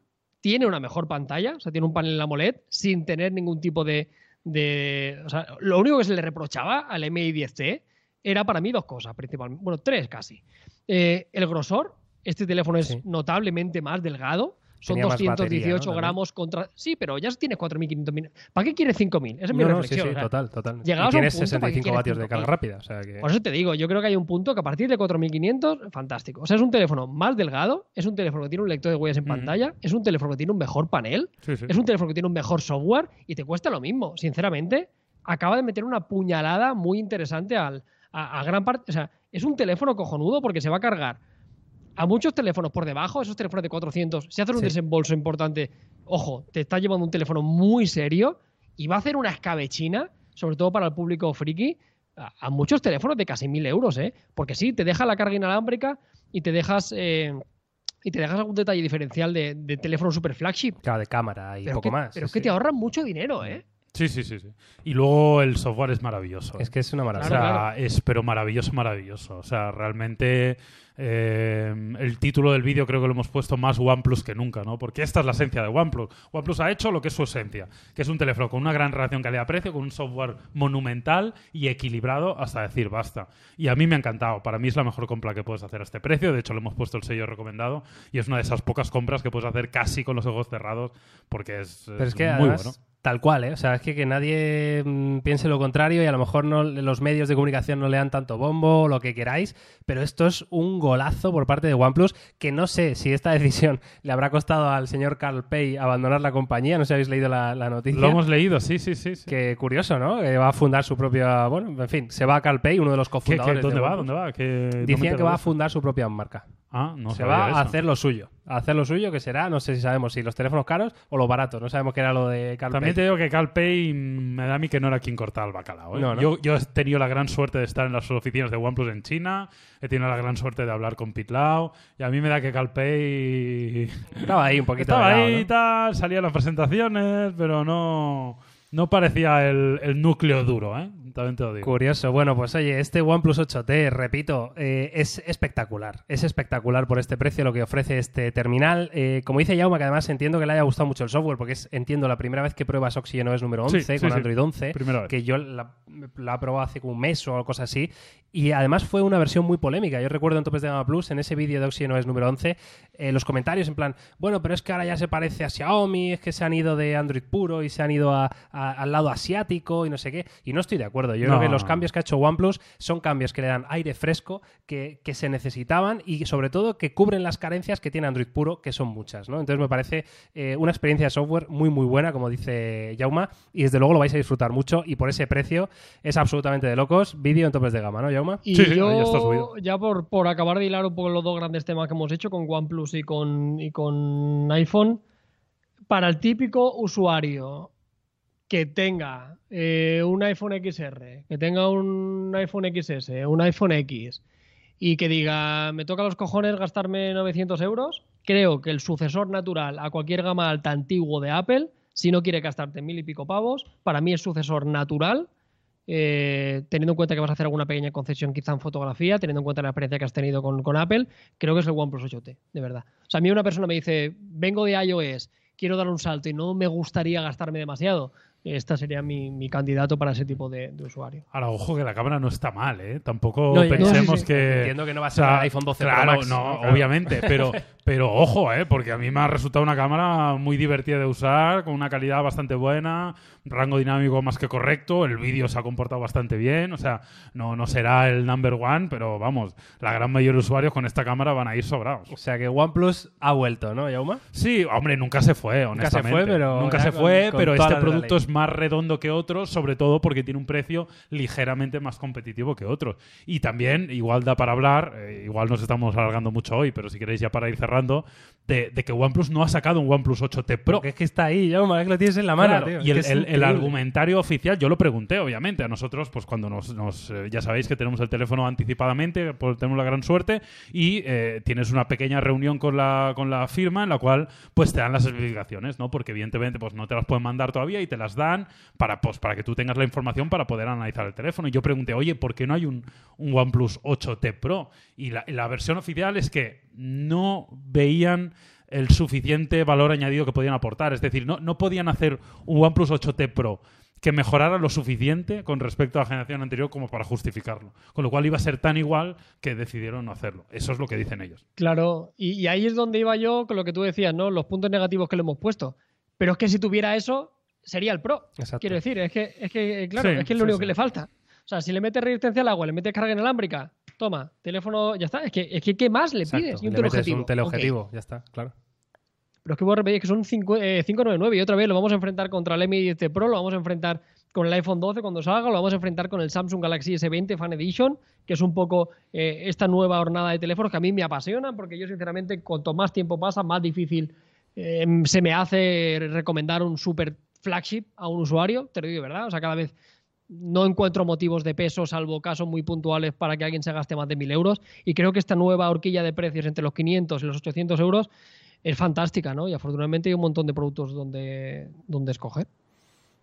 tiene una mejor pantalla, o sea, tiene un panel AMOLED sin tener ningún tipo de... de o sea, lo único que se le reprochaba al MI 10T era para mí dos cosas principalmente, bueno, tres casi. Eh, el grosor, este teléfono es Sí. notablemente más delgado. Son Tenía más 218 batería, ¿no? gramos contra. Sí, pero ya tienes 4.500 mil. ¿Para qué quieres 5.000? Esa es mi No, no, sí, reflexión. sí, o sea, total, total. Y llegados a un tienes punto, ¿para qué 65 quieres vatios de 5.000? carga rápida, o sea que... Por eso te digo, yo creo que hay un punto que a partir de 4.500, fantástico. O sea, es un teléfono más delgado, es un teléfono que tiene un lector de huellas en Ujú. pantalla, es un teléfono que tiene un mejor panel, sí. es un teléfono que tiene un mejor software y te cuesta lo mismo. Sinceramente, acaba de meter una puñalada muy interesante al, a, a gran parte. O sea, es un teléfono cojonudo porque se va a cargar a muchos teléfonos por debajo, esos teléfonos de 400. Si haces un Sí. desembolso importante, ojo, te está llevando un teléfono muy serio y va a hacer una escabechina, sobre todo para el público friki, a, a muchos teléfonos de casi 1000 euros, ¿eh? Porque sí, te deja la carga inalámbrica y te dejas. eh, y te dejas algún detalle diferencial de, de teléfono super flagship. Claro, de cámara y Pero, poco que, más. pero sí, es que sí. te ahorran mucho dinero, ¿eh? Sí, sí, sí, sí. Y luego el software es maravilloso. Es que es una O maravilla. sea, Claro, es pero maravilloso, maravilloso. O sea, realmente eh, el título del vídeo creo que lo hemos puesto más OnePlus que nunca, ¿no? Porque esta es la esencia de OnePlus. OnePlus ha hecho lo que es su esencia, que es un teléfono con una gran relación calidad-precio, con un software monumental y equilibrado hasta decir basta. Y a mí me ha encantado. Para mí es la mejor compra que puedes hacer a este precio. De hecho, le hemos puesto el sello recomendado y es una de esas pocas compras que puedes hacer casi con los ojos cerrados porque es, Pero es que muy además, bueno. Tal cual, ¿eh? O sea, es que, que nadie mm, piense lo contrario y a lo mejor no, los medios de comunicación no le dan tanto bombo o lo que queráis, pero esto es un golazo por parte de OnePlus que no sé si esta decisión le habrá costado al señor Carl Pei abandonar la compañía, no sé si habéis leído la, la noticia. Lo hemos leído, sí, sí, sí. sí. Que curioso, ¿no? Que va a fundar su propia... Bueno, en fin, se va a Carl Pei, uno de los ¿Qué- qué- cofundadores dónde de va? OnePlus. ¿Dónde va? Que va a fundar su propia marca. Ah, no se va a hacer lo suyo. A hacer lo suyo, que será, no sé si sabemos si los teléfonos caros o los baratos. No sabemos qué era lo de Carl También te digo que CalPay me da a mí que no era quien cortaba el bacalao. ¿eh? No, ¿no? Yo, yo he tenido la gran suerte de estar en las oficinas de OnePlus en China, he tenido la gran suerte de hablar con Pete Lau, y a mí me da que CalPay Estaba ahí un poquito estaba lado, ahí ¿no? y tal, salía las presentaciones, pero no... no parecía el, el núcleo duro, ¿eh? También te lo digo. Curioso. Bueno, pues oye, este OnePlus 8T, repito, eh, es espectacular. Es espectacular por este precio lo que ofrece este terminal. Eh, como dice Yauma, que además entiendo que le haya gustado mucho el software, porque es, entiendo, la primera vez que pruebas OxygenOS número 11 Sí, sí, con sí. Android 11, Primera vez. que yo la, la he probado hace como un mes o algo así. Y además fue una versión muy polémica. Yo recuerdo en Topes de Gama Plus, en ese vídeo de OxygenOS número 11, eh, los comentarios en plan, bueno, pero es que ahora ya se parece a Xiaomi, es que se han ido de Android puro y se han ido a- a- al lado asiático y no sé qué. Y no estoy de acuerdo. Yo No. creo que los cambios que ha hecho OnePlus son cambios que le dan aire fresco, que, que se necesitaban y sobre todo que cubren las carencias que tiene Android puro, que son muchas. ¿no? Entonces me parece eh, una experiencia de software muy muy buena, como dice Jauma, y desde luego lo vais a disfrutar mucho y por ese precio es absolutamente de locos. Vídeo en topes de gama, ¿no, Jauma? Y Sí, sí, yo, ya está subido. ya por, por acabar de hilar un poco los dos grandes temas que hemos hecho con OnePlus y con, y con iPhone, para el típico usuario que tenga eh, un iPhone XR, que tenga un iPhone XS, un iPhone X y que diga, me toca los cojones gastarme 900 euros, creo que el sucesor natural a cualquier gama alta antiguo de Apple, si no quiere gastarte mil y pico pavos, para mí es sucesor natural eh, teniendo en cuenta que vas a hacer alguna pequeña concesión quizá en fotografía, teniendo en cuenta la experiencia que has tenido con, con Apple, creo que es el OnePlus 8T, de verdad. O sea, a mí una persona me dice, vengo de iOS, quiero dar un salto y no me gustaría gastarme demasiado, esta sería mi, mi candidato para ese tipo de, de usuario. Ahora, ojo que la cámara no está mal, ¿eh? Tampoco No, pensemos no, sí, sí. que... Entiendo que no va a o ser sea, el iPhone 12 Pro claro, Max, no, ¿no? Claro. obviamente, pero, pero ojo, ¿eh? Porque a mí me ha resultado una cámara muy divertida de usar, con una calidad bastante buena, rango dinámico más que correcto, el vídeo se ha comportado bastante bien, o sea, no, no será el number one, pero vamos, la gran mayoría de usuarios con esta cámara van a ir sobrados. O sea que OnePlus ha vuelto, ¿no, Jauma? Sí, hombre, nunca se fue, Nunca se honestamente. fue, pero Nunca se con- fue, con pero toda este producto es más redondo que otros, sobre todo porque tiene un precio ligeramente más competitivo que otros. Y también, igual da para hablar, eh, igual nos estamos alargando mucho hoy, pero si queréis ya para ir cerrando, de, de que OnePlus no ha sacado un OnePlus 8T Pro. Porque es que está ahí, Jauma, es que lo tienes en la mano, Claro, tío. y el, que el- argumentario oficial, yo lo pregunté, obviamente. A nosotros, pues cuando nos, nos, eh, ya sabéis que tenemos el teléfono anticipadamente, pues tenemos la gran suerte, y eh, tienes una pequeña reunión con la, con la firma en la cual pues te dan las especificaciones, ¿no? Porque evidentemente pues no te las pueden mandar todavía y te las dan para, pues, para que tú tengas la información para poder analizar el teléfono. Y yo pregunté, oye, ¿por qué no hay un, un OnePlus 8T Pro? Y la, versión oficial es que no veían el suficiente valor añadido que podían aportar. Es decir, no, no podían hacer un OnePlus 8T Pro que mejorara lo suficiente con respecto a la generación anterior como para justificarlo. Con lo cual iba a ser tan igual que decidieron no hacerlo. Eso es lo que dicen ellos. Claro, y, y ahí es donde iba yo con lo que tú decías, ¿no? Los puntos negativos que le hemos puesto. Pero es que si tuviera eso, sería el Pro. Exacto. Quiero decir, es que, es que claro, Sí, es que es lo sí, único sí. que le falta. O sea, si le metes resistencia al agua, le metes carga inalámbrica, toma, teléfono, ya está. Es que, es que ¿qué más le Exacto, pides? Y un le teleobjetivo. un teleobjetivo, Ok. ya está, claro. Pero es que vos repetir que son cinco- eh, 599 y otra vez lo vamos a enfrentar contra el Mi 10 Pro, lo vamos a enfrentar con el iPhone 12 cuando salga, lo vamos a enfrentar con el Samsung Galaxy S20 Fan Edition, que es un poco eh, esta nueva hornada de teléfonos que a mí me apasionan porque yo sinceramente cuanto más tiempo pasa, más difícil eh, se me hace recomendar un super flagship a un usuario, te lo digo de verdad, o sea, cada vez no encuentro motivos de peso, salvo casos muy puntuales para que alguien se gaste más de 1.000 euros. Y creo que esta nueva horquilla de precios entre los 500 y los 800 euros es fantástica, ¿no? Y afortunadamente hay un montón de productos donde, donde escoger.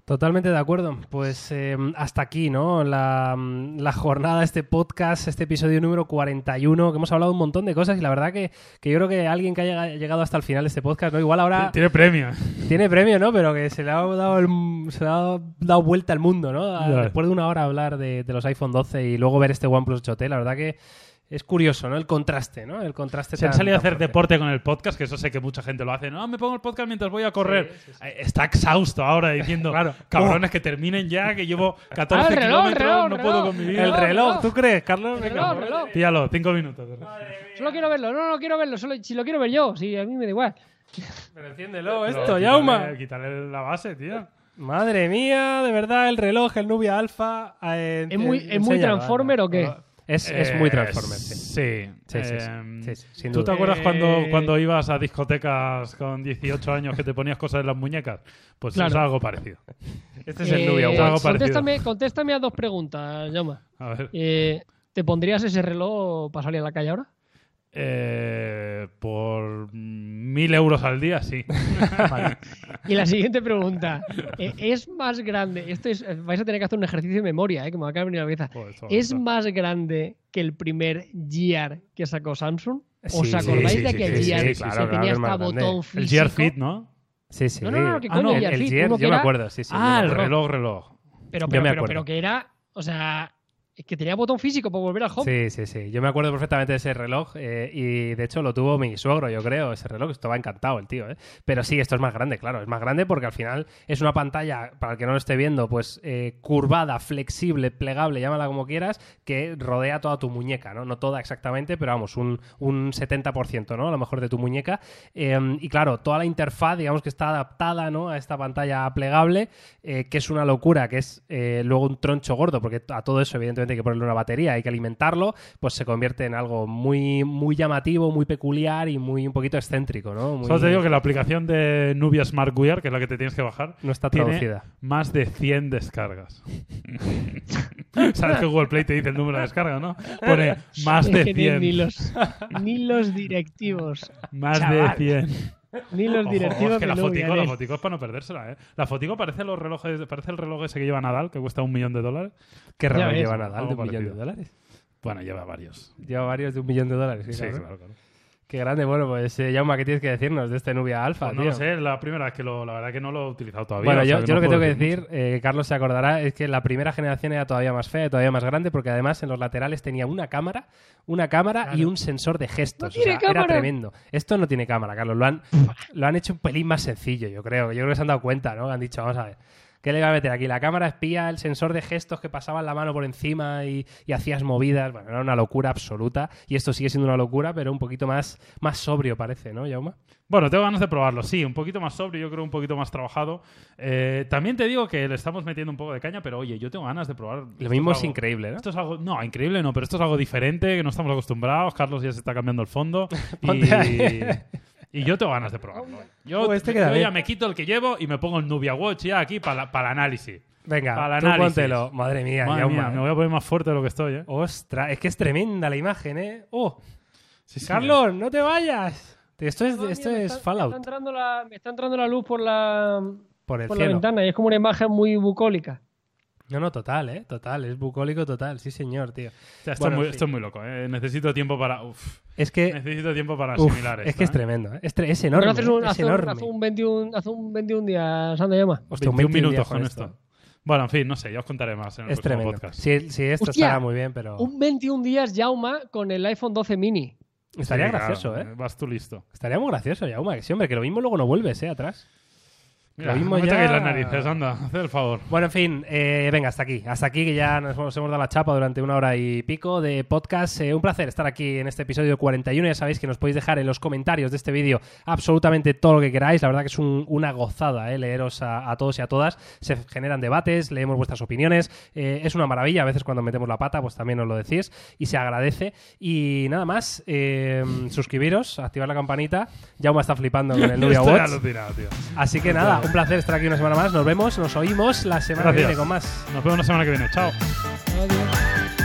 Totalmente de acuerdo. Pues eh, hasta aquí, ¿no? La, la jornada, este podcast, este episodio número 41, que hemos hablado un montón de cosas y la verdad que, que yo creo que alguien que haya llegado hasta el final de este podcast, ¿no? Igual ahora Tiene premio. tiene premio, ¿no? Pero que se le ha dado, el- se le ha dado vuelta al mundo, ¿no? A-. Después de una hora hablar de, de los iPhone 12 y luego ver este OnePlus 8T, la verdad que es curioso, ¿no? El contraste, ¿no? El contraste Se han salido a hacer fuerte. deporte con el podcast, que eso sé que mucha gente lo hace. No, me pongo el podcast mientras voy a correr. Sí, sí, sí. Eh, Está exhausto ahora diciendo, Claro. cabrones, que terminen ya, que llevo 14 Ah, el reloj, kilómetros, reloj, no reloj. puedo con mi vida. El reloj. ¿tú crees, Carlos? El Venga. reloj, reloj. Píllalo, 5 minutos. Solo quiero verlo, no, no quiero verlo, solo, si lo quiero ver yo, si a mí me da igual. Pero enciéndelo esto, Yauma. Quítale la base, tío. Madre mía, de verdad, el reloj, el Nubia Alpha. eh, ¿Es muy- eh, es muy Transformer o qué? Es, es muy Eh, Transformer, sí. Sí. Sí, sí, sí. Em, Sí, sí, sin ¿Tú te duda. acuerdas Eh, cuando, cuando ibas a discotecas con 18 años que te ponías cosas en las muñecas? Pues Claro. es algo parecido. Este es el Eh, Nubia algo One. parecido. contéstame, contéstame a dos preguntas, Jaume. A ver. Eh, ¿Te pondrías ese reloj para salir a la calle ahora? Eh, por mil euros al día, sí. Vale. Y la siguiente pregunta. eh, ¿Es más grande? Esto es, vais a tener que hacer un ejercicio de memoria, eh, que me va a caer en la cabeza. Joder, ¿Es más grande que el primer Gear que sacó Samsung? ¿Os Sí, acordáis sí, de aquel sí, Gear sí, que claro, claro tenía que hasta botón El físico? Gear Fit, ¿no? Sí, sí. No, no, no, ¿qué Ah, coño, el, Gear el Fit? Gear, que yo me era- acuerdo, sí, sí. ah, el acuerdo. reloj, reloj. Pero, Yo pero, pero, pero que era, o sea, que tenía botón físico para volver al home. Sí, sí, sí. Yo me acuerdo perfectamente de ese reloj eh, y de hecho lo tuvo mi suegro, yo creo, ese reloj. Estaba encantado el tío, ¿eh? Pero sí, esto es más grande, claro. Es más grande porque al final es una pantalla, para el que no lo esté viendo, pues eh, curvada, flexible, plegable, llámala como quieras, que rodea toda tu muñeca, ¿no? No toda exactamente, pero vamos, un, un 70%, ¿no? A lo mejor de tu muñeca. Eh, y claro, toda la interfaz, digamos que está adaptada, ¿no? A esta pantalla plegable, eh, que es una locura, que es luego un troncho gordo, porque a todo eso, evidentemente, hay que ponerle una batería, hay que alimentarlo, pues se convierte en algo muy, muy llamativo, muy peculiar y muy un poquito excéntrico, ¿no? Muy- Solo te digo que la aplicación de Nubia Smart Wear, que es la que te tienes que bajar, no está tiene traducida. más de 100 descargas. Sabes que Google Play te dice el número de descargas, ¿no? Pone más de que ni, 100. ni los, ni los directivos. Más Chaval. de 100. Ni los Ojo, directivos es que la de fotico, la fotico es para no perdérsela, ¿eh? La fotico parece los relojes, parece el reloj ese que lleva Nadal, que cuesta un millón de dólares. ¿Qué reloj lleva Nadal de un millón de dólares? Bueno, lleva varios. Lleva varios de un millón de dólares, sí, claro, claro. Qué grande. Bueno, pues, eh, Jauma, ¿qué tienes que decirnos de este Nubia Alpha, Pues no tío? lo sé, la primera vez que lo, la verdad que no lo he utilizado todavía. Bueno, o sea yo, no lo que tengo que decir eh, Carlos se acordará, es que la primera generación era todavía más fea, y todavía más grande, porque además en los laterales tenía una cámara, una cámara y un sensor de gestos. ¡No o era tremendo. Esto no tiene cámara, Carlos. Lo han, lo han hecho un pelín más sencillo, yo creo. Yo creo que se han dado cuenta, ¿no? Han dicho, vamos a ver. ¿Qué le iba a meter aquí? La cámara espía, el sensor de gestos que pasaban la mano por encima y, y hacías movidas. Bueno, era una locura absoluta. Y esto sigue siendo una locura, pero un poquito más, más sobrio parece, ¿no, Jauma? Bueno, tengo ganas de probarlo, sí, un poquito más sobrio, yo creo un poquito más trabajado. Eh, también te digo que le estamos metiendo un poco de caña, pero oye, yo tengo ganas de probar. Lo mismo es algo- increíble, ¿no? Esto es algo, no, increíble no, pero esto es algo diferente, que no estamos acostumbrados. Carlos ya se está cambiando el fondo. Y. y yo tengo ganas de probarlo. Yo, Oh, este yo queda ya me quito el que llevo y me pongo el Nubia Watch ya aquí para el análisis. Venga, Para el tú póntelo. Madre mía, Madre Jauma, mía, ¿eh? me voy a poner más fuerte de lo que estoy, ¿eh? Ostras, es que es tremenda la imagen, ¿eh? ¡Oh! Sí, sí. Carlos, no te vayas. Esto es, esto mía, me es está- Me Fallout está, entrando la, me está entrando la luz por la, por el por la ventana y es como una imagen muy bucólica. No, no, total, ¿eh? Total, es bucólico total, sí, señor, tío. O sea, esto, Bueno, es muy, esto es muy loco, ¿eh? Necesito tiempo para... uf, Es que, necesito tiempo para uf, asimilar es esto, que es ¿eh? tremendo, ¿eh? Es, tre- es enorme, Pero haces un, es hace un- hace un 21, hace un 21 días, anda llama. Hostia, un 21 21 minutos días con esto. Bueno, en fin, no sé, ya os contaré más en el Es próximo tremendo. podcast. Sí, sí, esto Hostia, estará muy bien, pero Un 21 días Jauma con el iPhone 12 mini. estaría Sí, gracioso, claro, ¿eh? Vas tú listo. Estaría muy gracioso, Jauma, que sí, hombre, que lo mismo luego no vuelves, ¿eh? Atrás. Mira, mismo no me ya- toquéis las narices, anda, haz el favor. Bueno, en fin, eh, venga, hasta aquí. Hasta aquí que ya nos hemos, dado la chapa durante una hora y pico de podcast. Eh, un placer estar aquí en este episodio 41. Ya sabéis que nos podéis dejar en los comentarios de este vídeo absolutamente todo lo que queráis. La verdad que es un- una gozada eh, leeros a, a todos y a todas. Se generan debates, leemos vuestras opiniones. Eh, es una maravilla. A veces cuando metemos la pata, pues también os lo decís y se agradece. Y nada más, eh, suscribiros, activar la campanita. Jauma está flipando con el Nubia Watch. Así que nada, un placer estar aquí una semana más. Nos vemos, nos oímos la semana que viene con más. Nos vemos la semana que viene. Chao. Adiós.